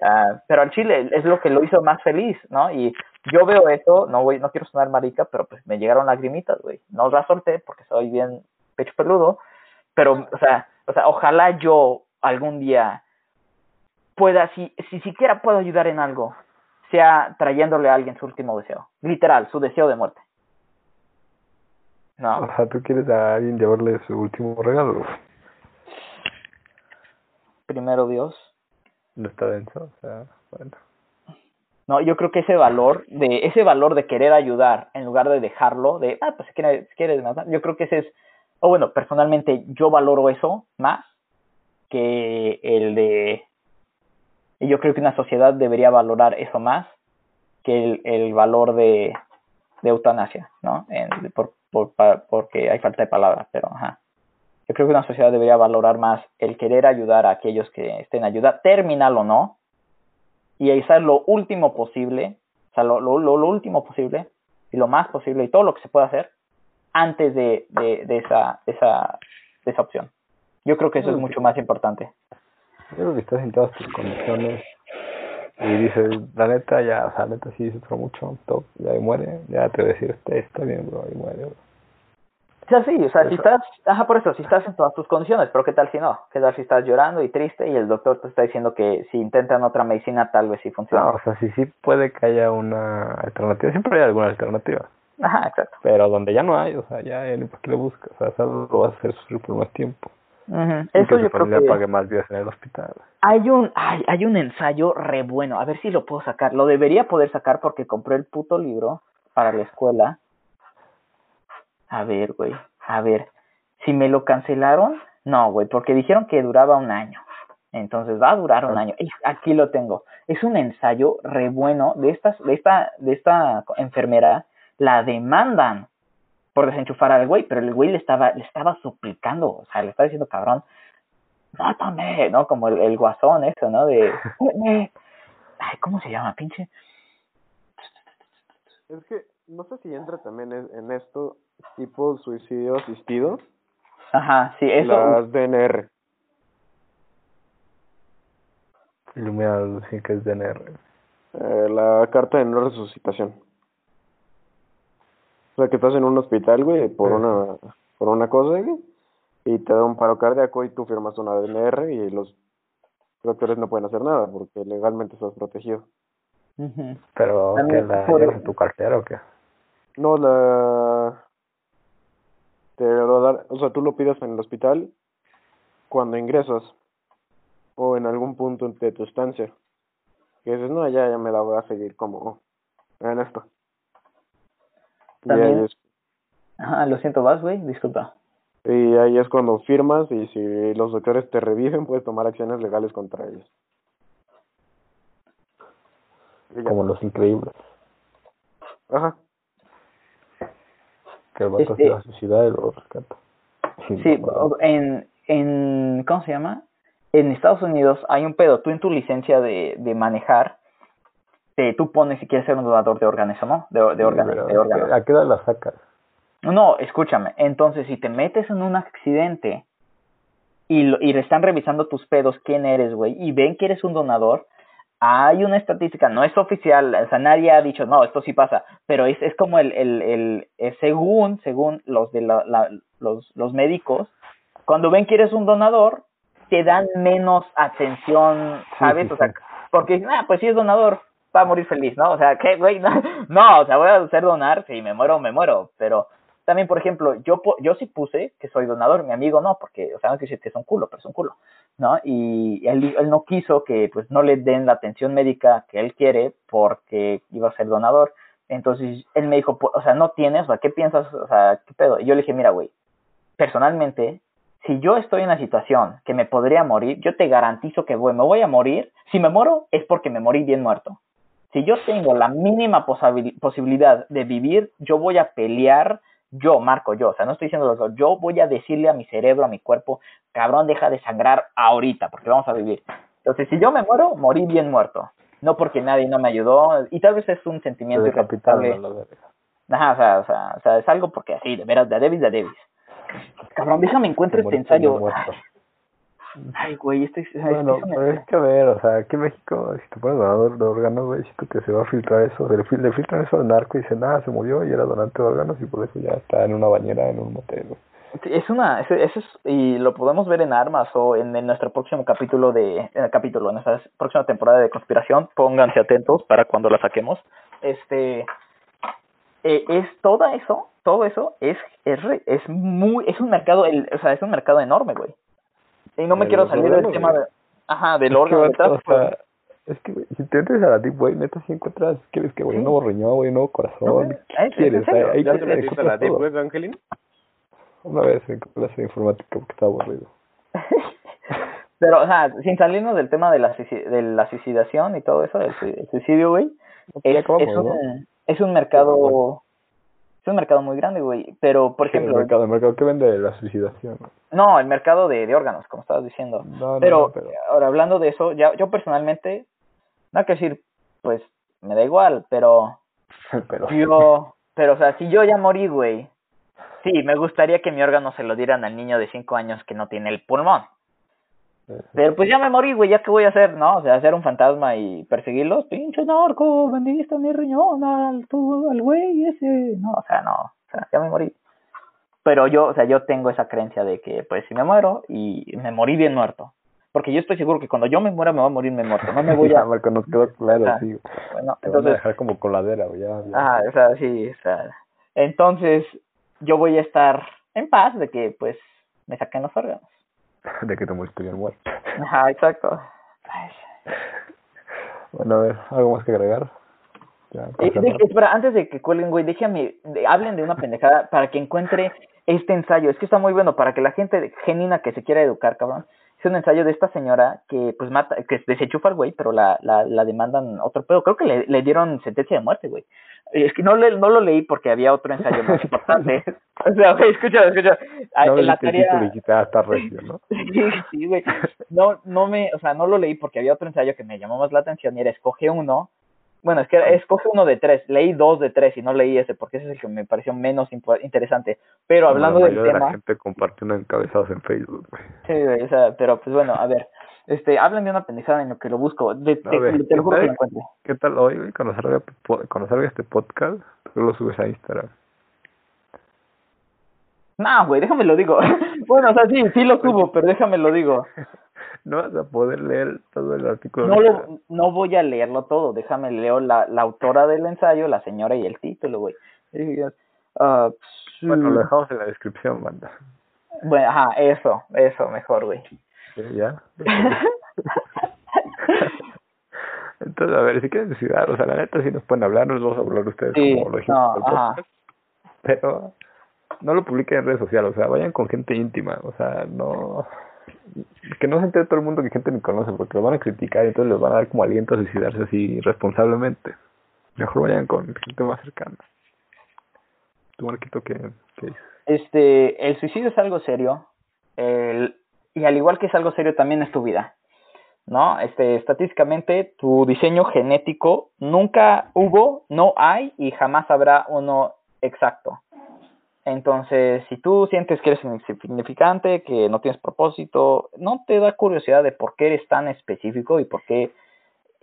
pero al Chile es lo que lo hizo más feliz, ¿no? Y yo veo eso, no voy, no quiero sonar marica, pero pues me llegaron lagrimitas, güey. No la solté porque soy bien pecho peludo, pero, o sea, o sea, ojalá yo algún día pueda, si, si siquiera puedo ayudar en algo, sea trayéndole a alguien su último deseo. Literal, su deseo de muerte. ¿No? O sea, tú quieres a alguien llevarle su último regalo. Primero Dios no está denso, o sea, bueno. No, yo creo que ese valor de ese valor de querer ayudar en lugar de dejarlo de ah pues si quieres, si quieres matar, yo creo que ese es o bueno, personalmente yo valoro eso más que el de y yo creo que una sociedad debería valorar eso más que el, el valor de, de eutanasia, ¿no? Por, por, porque hay falta de palabras, pero ajá. Yo creo que una sociedad debería valorar más el querer ayudar a aquellos que estén ayuda, terminal o no, y hacer lo último posible, o sea, lo, lo, lo, último posible y lo más posible y todo lo que se pueda hacer antes de, de, de, esa, esa, de esa opción. Yo creo que eso es mucho más importante. Yo creo que estás en todas tus condiciones y dices, la neta, ya, o sea, la neta sí sufro mucho, top, ya muere, ya te voy a decir, está bien, bro, y muere, bro. O sea, sí, o sea, si estás, ajá, por eso, si estás en todas tus condiciones, pero ¿qué tal si no? ¿Qué tal si estás llorando y triste y el doctor te está diciendo que si intentan otra medicina tal vez sí funcione? No, o sea, sí, sí puede que haya una alternativa, siempre hay alguna alternativa. Ajá, exacto. Pero donde ya no hay, o sea, ya ni por qué le buscas, o sea, solo lo vas a hacer sufrir por más tiempo. Uh Eso yo creo que pague más días en el hospital. Hay un, hay, hay un ensayo re bueno, a ver si lo puedo sacar, lo debería poder sacar porque compré el puto libro para la escuela. A ver, güey. A ver, si me lo cancelaron, no, güey, porque dijeron que duraba un año. Entonces va a durar un año. Aquí lo tengo. Es un ensayo re bueno de estas, de esta, de esta enfermera. La demandan por desenchufar al güey, pero el güey le estaba, le estaba suplicando, o sea, le estaba diciendo, cabrón, mátame, ¿no? Como el, el guasón eso, ¿no? De, ay, ¿cómo se llama, pinche? Es que no sé si entra también en esto tipo suicidio asistido. Ajá, sí, eso. Las DNR. Ilumina sí que es DNR. Eh, la carta de no resucitación. O sea, que estás en un hospital, güey, por una por una cosa, güey, y te da un paro cardíaco y tú firmas una DNR y los doctores no pueden hacer nada porque legalmente estás protegido. Pero, ¿qué la en tu cartera o qué? No, la te lo dar, o sea, tú lo pides en el hospital cuando ingresas o en algún punto de tu estancia. Que dices, no, ya, ya me la voy a seguir como en esto. También. Ajá, lo siento, vas, güey, disculpa. Y ahí es cuando firmas y si los doctores te reviven, puedes tomar acciones legales contra ellos. Como los increíbles. Ajá que el vato este, se y lo rescata. Sí, en, en, ¿cómo se llama? En Estados Unidos hay un pedo, tú en tu licencia de, de manejar te, tú pones si quieres ser un donador de órganos o no, de, de órganos. de órganos. ¿A qué edad la sacas? No, escúchame. Entonces, si te metes en un accidente y, lo, y están revisando tus pedos, quién eres, güey, y ven que eres un donador, hay una estadística, no es oficial, o sea, nadie ha dicho, no, esto sí pasa, pero es, es como el, el, el, eh, según, según los de la, la, los, los médicos, cuando ven que eres un donador, te dan menos atención, ¿sabes? o sea, porque dicen, ah, pues si es donador, va a morir feliz, ¿no? O sea, ¿qué, güey? No, no, o sea, voy a hacer donar, si me muero, me muero, pero también, por ejemplo, yo, yo sí puse que soy donador, mi amigo no, porque, o sea, no quiere decir que es un culo, pero es un culo, ¿no? Y él, él no quiso que, pues, no le den la atención médica que él quiere porque iba a ser donador. Entonces, él me dijo, o sea, no tienes, o sea, ¿qué piensas? O sea, ¿qué pedo? Y yo le dije, mira, güey, personalmente, si yo estoy en una situación que me podría morir, yo te garantizo que voy, me voy a morir. Si me muero, es porque me morí bien muerto. Si yo tengo la mínima posibilidad de vivir, yo voy a pelear yo, Marco, yo, o sea, no estoy diciendo doctor, yo voy a decirle a mi cerebro, a mi cuerpo, cabrón, deja de sangrar ahorita, porque vamos a vivir. Entonces, si yo me muero, morí bien muerto. No porque nadie no me ayudó, y tal vez es un sentimiento capitable. Ajá, o sea, o sea, o sea, es algo porque así, de veras, de Davis, de Davis. Cabrón, déjame encuentro este ensayo. Ay, güey, este, bueno, pero es que a ver, o sea, aquí en México, si te pones donador de órganos, güey, siento que se va a filtrar eso, le, le filtran eso al narco y dicen, nada, se murió y era donante de órganos y por eso ya está en una bañera en un motel, Es una, eso es, y lo podemos ver en armas o en, nuestro próximo capítulo de, en el capítulo, en nuestra próxima temporada de conspiración, pónganse atentos para cuando la saquemos, este, eh, es todo eso, todo eso es, es, es muy, es un mercado, el, o sea, es un mercado enorme, güey. Y no me quiero salir del tema de, ajá, del órgano o sea, es que, si te entras a la Deep Web, neta, si encuentras, ¿quieres que, güey, un nuevo riñón, güey, un nuevo corazón? ¿Qué quieres? Ahí, ¿Ya te metiste a la Deep Web, Angelina? Una vez en clase de informática porque estaba aburrido. Pero, o sea, sin salirnos del tema de la, de la suicidación y todo eso, el, suicidio, güey, es, es, un, es un mercado es un mercado muy grande, güey. Pero, por ejemplo. El mercado, el mercado que vende la suicidación. No, el mercado de, de órganos, como estabas diciendo. pero, ahora hablando de eso, ya, yo personalmente, no hay que decir, pues, me da igual, pero. pero. Yo. Pero, o sea, si yo ya morí, güey. Sí, me gustaría que mi órgano se lo dieran al niño de 5 años que no tiene el pulmón. Pero pues ya me morí, güey, ¿ya qué voy a hacer? ¿No? O sea, hacer un fantasma y perseguirlos. Pinche narco, vendiste mi riñón al, al güey ese. No, o sea, no. O sea, ya me morí. Pero yo, o sea, yo tengo esa creencia de que, pues, si me muero y me morí bien muerto. Porque yo estoy seguro que cuando yo me muera me voy a morir bien muerto. No me voy a... Marco, nos quedó claro, ah, sí. Bueno, entonces... a dejar como coladera, güey. Ya, Ah, o sea, sí, o sea... Entonces, yo voy a estar en paz de que, pues, me saquen los órganos. de que te moriste bien muerto. Ajá, exacto. Bueno, a ver, ¿algo más que agregar? Ya, eh, espera, antes de que cuelguen, güey, déjame, hablen de una pendejada para que encuentre este ensayo. Es que está muy bueno para que la gente genuina que se quiera educar, cabrón. Es un ensayo de esta señora que, pues, mata, que se chufa al güey, pero la, la, la demandan otro pedo. Creo que le, le dieron sentencia de muerte, güey. Es que no, le, no lo leí porque había otro ensayo más importante. o sea, güey, escucha, escucha. No, la tarea... hasta recio, ¿no? sí, sí, güey. No, no me, o sea, no lo leí porque había otro ensayo que me llamó más la atención y era escoge uno. Bueno, es que escoge uno de tres. Leí dos de tres y no leí ese porque ese es el que me pareció menos interesante. Pero hablando del tema... la gente compartiendo encabezados en Facebook, güey. Sí, güey, o sea, pero pues bueno, a ver. Este, hablen de una pendejada en lo que lo busco. De, te, lo juro que lo encuentro. ¿Qué tal hoy, cuando salga, cuando salga este podcast, tú lo subes a Instagram? No, güey, déjame lo digo. bueno, o sea, sí, sí lo subo, pero déjame lo digo. no vas a poder leer todo el artículo. No, lo, no voy a leerlo todo, déjame leo la, la autora del ensayo, la señora y el título, güey. Uh, bueno, lo dejamos en la descripción, banda. Bueno, ajá, eso, eso, mejor, güey. ¿Ya? Entonces, a ver, si quieren decir, o sea, la neta, si nos pueden hablar, nos vamos a hablar ustedes como lo. No, pero no lo publiquen en redes sociales, o sea, vayan con gente íntima, o sea, no. Que no se entere todo el mundo que gente ni conoce, porque lo van a criticar y entonces les van a dar como aliento a suicidarse así responsablemente. Mejor vayan con gente más cercana. ¿Tú, Marquito, qué, qué dices? Este, el suicidio es algo serio. El, y al igual que es algo serio, también es tu vida. ¿no? Este, estadísticamente, tu diseño genético nunca hubo, no hay y jamás habrá uno exacto. Entonces, si tú sientes que eres insignificante, que no tienes propósito, no te da curiosidad de por qué eres tan específico y por qué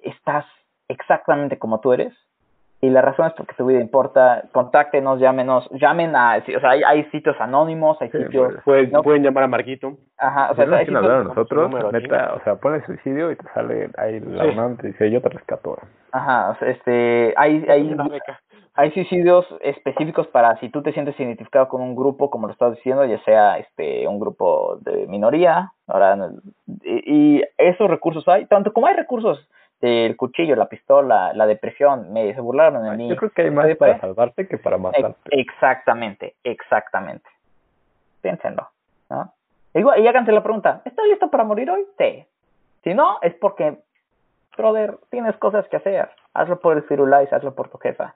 estás exactamente como tú eres, y la razón es porque tu vida importa, contáctenos, llámenos, llamen a, o sea, hay, hay sitios anónimos, hay sitios... Pueden, pueden llamar a Marquito. Ajá, o sea, hay sitios, a nosotros, neta, o sea, pones suicidio y te sale ahí la sí. te dice, yo te rescato. Ajá, o sea, este, hay, hay, hay suicidios específicos para si tú te sientes identificado con un grupo, como lo estás diciendo, ya sea este un grupo de minoría, ahora y, y esos recursos hay, tanto como hay recursos el cuchillo, la pistola, la depresión, me se burlaron de mí. Yo creo que hay más para salvarte que para matarte. Exactamente, exactamente. Piénsenlo, ¿no? y háganse la pregunta, ¿estás listo para morir hoy? Sí. Si no, es porque, brother, tienes cosas que hacer. Hazlo por el Firulais, hazlo por tu jefa.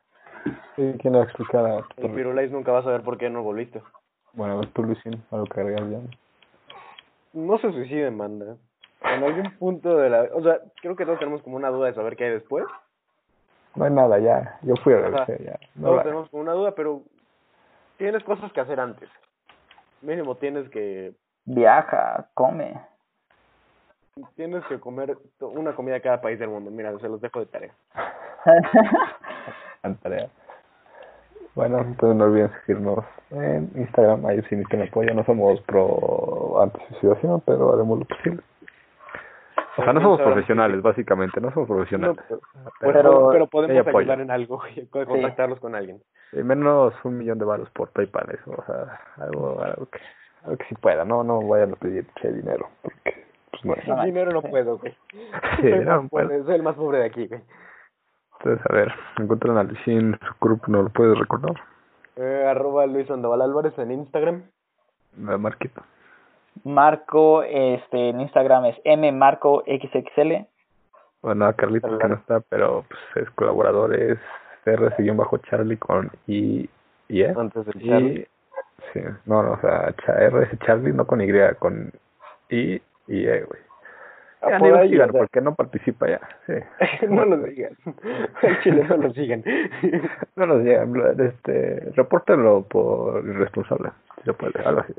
Sí, ¿quién lo va a explicar? El Firulais nunca va a saber por qué no volviste. Bueno, tú, Luisín, algo que agregar ya. No se suiciden, manda en algún punto de la... O sea, creo que todos tenemos como una duda de saber qué hay después. No hay nada, ya. Yo fui a la ya. No todos tenemos como una duda, pero tienes cosas que hacer antes. Mínimo tienes que... Viaja, come. Tienes que comer una comida de cada país del mundo. Mira, se los dejo de tarea. tarea. Bueno, entonces no olviden seguirnos en Instagram. Ahí si necesitan apoyo. No somos pro anti-suicidación, pero haremos lo posible. O sea, no somos profesionales, básicamente, no somos profesionales. pero, pero, podemos ayudar en algo, contactarlos con alguien. menos un millón de baros por PayPal, eso, o sea, algo, algo que, algo que sí pueda, no, no vayan a pedir dinero, porque, pues no. dinero no puedo, güey. sí, no, puedo. Soy el más pobre de aquí, güey. Entonces, a ver, encuentran a Luisín, su grupo, ¿no lo puedes recordar? Eh, arroba Luis Sandoval Álvarez en Instagram. Marquito. Marco, este, en Instagram es mmarcoxxl. Bueno, a Carlitos que no está, pero pues, es colaborador, es bajo charlie con I, y E. Antes del Charlie. sí, no, no, o sea, R es Charlie, no con Y, con I y E, güey. Ya, no lo sigan, porque no participa ya. Sí. no lo digan. El chile no lo sigan. no lo sigan. Este, repórtenlo por irresponsable. Si se puede, algo así.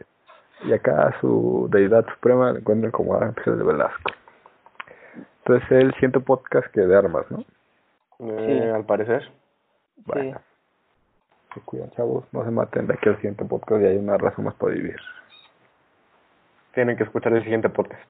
Y acá su deidad suprema la encuentran como Ángel de Velasco. Entonces él siente podcast que de armas, ¿no? Eh, sí. Al parecer. Bueno. Se cuidan, chavos. No se maten. De aquí al siguiente podcast y hay una razón más para vivir. Tienen que escuchar el siguiente podcast.